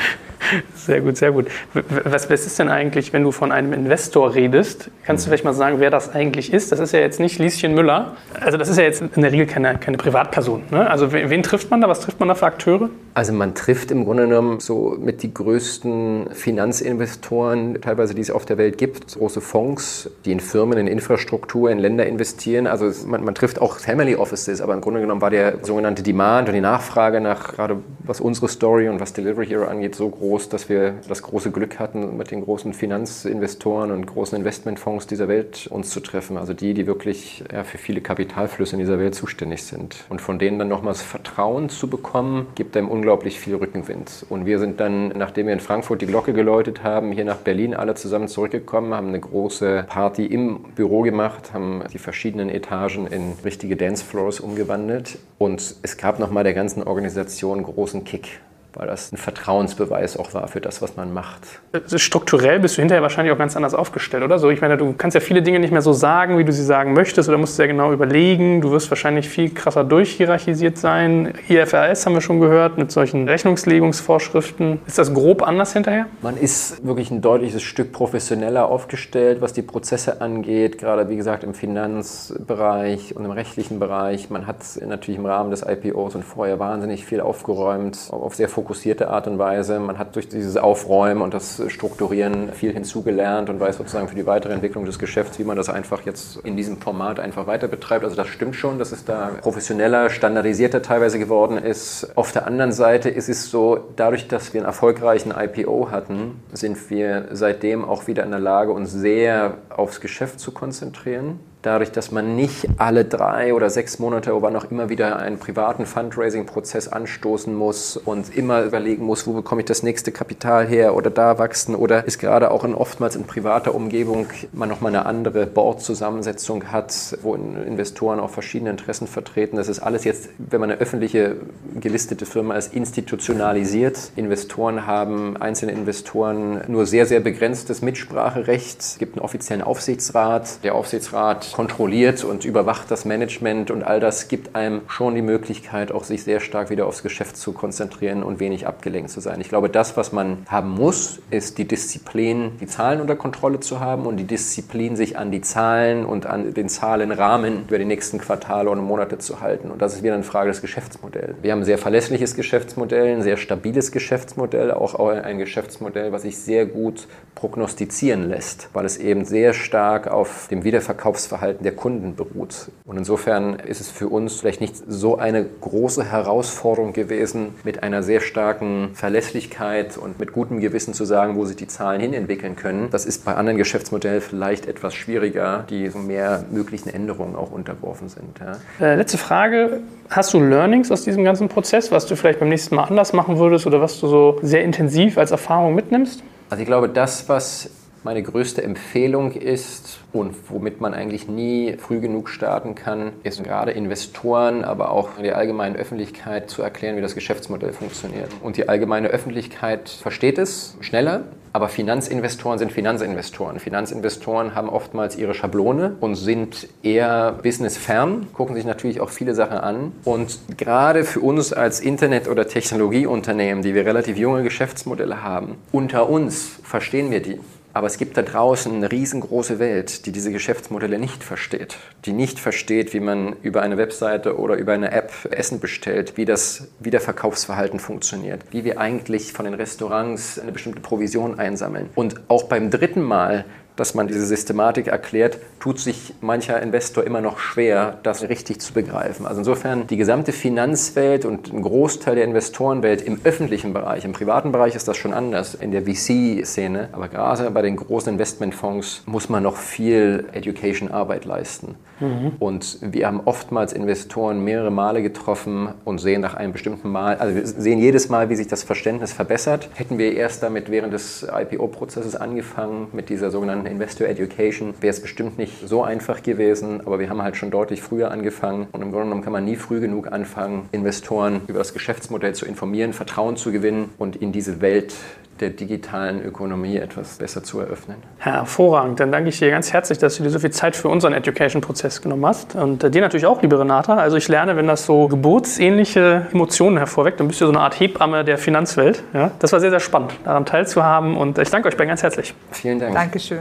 Sehr gut, sehr gut. Was, was ist denn eigentlich, wenn du von einem Investor redest? Kannst du vielleicht mal sagen, wer das eigentlich ist? Das ist ja jetzt nicht Lieschen Müller. Also das ist ja jetzt in der Regel keine, keine Privatperson. Ne? Also wen, wen trifft man da? Was trifft man da für Akteure? Also man trifft im Grunde genommen so mit die größten Finanzinvestoren, teilweise die es auf der Welt gibt, große Fonds, die in Firmen, in Infrastruktur, in Länder investieren. Also man, man trifft auch Family Offices, aber im Grunde genommen war der sogenannte Demand und die Nachfrage nach gerade was unsere Story und was Delivery Hero angeht so groß, dass wir das große Glück hatten, mit den großen Finanzinvestoren und großen Investmentfonds dieser Welt uns zu treffen. Also die, die wirklich ja, für viele Kapitalflüsse in dieser Welt zuständig sind. Und von denen dann nochmals Vertrauen zu bekommen, gibt einem unglaublich viel Rückenwind. Und wir sind dann, nachdem wir in Frankfurt die Glocke geläutet haben, hier nach Berlin alle zusammen zurückgekommen, haben eine große Party im Büro gemacht, haben die verschiedenen Etagen in richtige Dancefloors umgewandelt. Und es gab nochmal der ganzen Organisation großen Kick weil das ein Vertrauensbeweis auch war für das, was man macht. Strukturell bist du hinterher wahrscheinlich auch ganz anders aufgestellt, oder? So, ich meine, du kannst ja viele Dinge nicht mehr so sagen, wie du sie sagen möchtest, oder musst sehr genau überlegen. Du wirst wahrscheinlich viel krasser durchhierarchisiert sein. IFRS haben wir schon gehört, mit solchen Rechnungslegungsvorschriften. Ist das grob anders hinterher? Man ist wirklich ein deutliches Stück professioneller aufgestellt, was die Prozesse angeht, gerade wie gesagt im Finanzbereich und im rechtlichen Bereich. Man hat natürlich im Rahmen des IPOs und vorher wahnsinnig viel aufgeräumt, auf sehr fokussierte Art und Weise. Man hat durch dieses Aufräumen und das Strukturieren viel hinzugelernt und weiß sozusagen für die weitere Entwicklung des Geschäfts, wie man das einfach jetzt in diesem Format einfach weiter betreibt. Also das stimmt schon, dass es da professioneller, standardisierter teilweise geworden ist. Auf der anderen Seite ist es so, dadurch, dass wir einen erfolgreichen IPO hatten, sind wir seitdem auch wieder in der Lage, uns sehr aufs Geschäft zu konzentrieren dadurch, dass man nicht alle drei oder sechs Monate oder noch immer wieder einen privaten Fundraising-Prozess anstoßen muss und immer überlegen muss, wo bekomme ich das nächste Kapital her oder da wachsen oder ist gerade auch in, oftmals in privater Umgebung man nochmal eine andere Board-Zusammensetzung hat, wo Investoren auch verschiedene Interessen vertreten. Das ist alles jetzt, wenn man eine öffentliche gelistete Firma ist, institutionalisiert. Investoren haben, einzelne Investoren nur sehr, sehr begrenztes Mitspracherecht. Es gibt einen offiziellen Aufsichtsrat. Der Aufsichtsrat kontrolliert und überwacht das Management und all das gibt einem schon die Möglichkeit, auch sich sehr stark wieder aufs Geschäft zu konzentrieren und wenig abgelenkt zu sein. Ich glaube, das, was man haben muss, ist die Disziplin, die Zahlen unter Kontrolle zu haben und die Disziplin, sich an die Zahlen und an den Zahlenrahmen über die nächsten Quartale und Monate zu halten. Und das ist wieder eine Frage des Geschäftsmodells. Wir haben ein sehr verlässliches Geschäftsmodell, ein sehr stabiles Geschäftsmodell, auch ein Geschäftsmodell, was sich sehr gut prognostizieren lässt, weil es eben sehr stark auf dem Wiederverkaufsverhalten der Kunden beruht. Und insofern ist es für uns vielleicht nicht so eine große Herausforderung gewesen, mit einer sehr starken Verlässlichkeit und mit gutem Gewissen zu sagen, wo sich die Zahlen hin entwickeln können. Das ist bei anderen Geschäftsmodellen vielleicht etwas schwieriger, die so mehr möglichen Änderungen auch unterworfen sind. Ja. Äh, letzte Frage. Hast du Learnings aus diesem ganzen Prozess, was du vielleicht beim nächsten Mal anders machen würdest oder was du so sehr intensiv als Erfahrung mitnimmst? Also ich glaube, das, was meine größte Empfehlung ist und womit man eigentlich nie früh genug starten kann, ist gerade Investoren, aber auch der allgemeinen Öffentlichkeit zu erklären, wie das Geschäftsmodell funktioniert. Und die allgemeine Öffentlichkeit versteht es schneller, aber Finanzinvestoren sind Finanzinvestoren. Finanzinvestoren haben oftmals ihre Schablone und sind eher businessfern, gucken sich natürlich auch viele Sachen an. Und gerade für uns als Internet- oder Technologieunternehmen, die wir relativ junge Geschäftsmodelle haben, unter uns verstehen wir die. Aber es gibt da draußen eine riesengroße Welt, die diese Geschäftsmodelle nicht versteht. Die nicht versteht, wie man über eine Webseite oder über eine App Essen bestellt, wie das Wiederverkaufsverhalten funktioniert, wie wir eigentlich von den Restaurants eine bestimmte Provision einsammeln. Und auch beim dritten Mal dass man diese Systematik erklärt, tut sich mancher Investor immer noch schwer, das richtig zu begreifen. Also insofern die gesamte Finanzwelt und ein Großteil der Investorenwelt im öffentlichen Bereich, im privaten Bereich ist das schon anders, in der VC-Szene, aber gerade bei den großen Investmentfonds muss man noch viel Education-Arbeit leisten. Mhm. Und wir haben oftmals Investoren mehrere Male getroffen und sehen nach einem bestimmten Mal, also wir sehen jedes Mal, wie sich das Verständnis verbessert. Hätten wir erst damit während des IPO-Prozesses angefangen, mit dieser sogenannten Investor Education, wäre es bestimmt nicht so einfach gewesen, aber wir haben halt schon deutlich früher angefangen und im Grunde genommen kann man nie früh genug anfangen, Investoren über das Geschäftsmodell zu informieren, Vertrauen zu gewinnen und in diese Welt der digitalen Ökonomie etwas besser zu eröffnen. Hervorragend. Dann danke ich dir ganz herzlich, dass du dir so viel Zeit für unseren Education-Prozess genommen hast. Und äh, dir natürlich auch, liebe Renata. Also ich lerne, wenn das so geburtsähnliche Emotionen hervorweckt, dann bist du so eine Art Hebamme der Finanzwelt. Ja? Das war sehr, sehr spannend, daran teilzuhaben. Und ich danke euch beiden ganz herzlich. Vielen Dank. Dankeschön.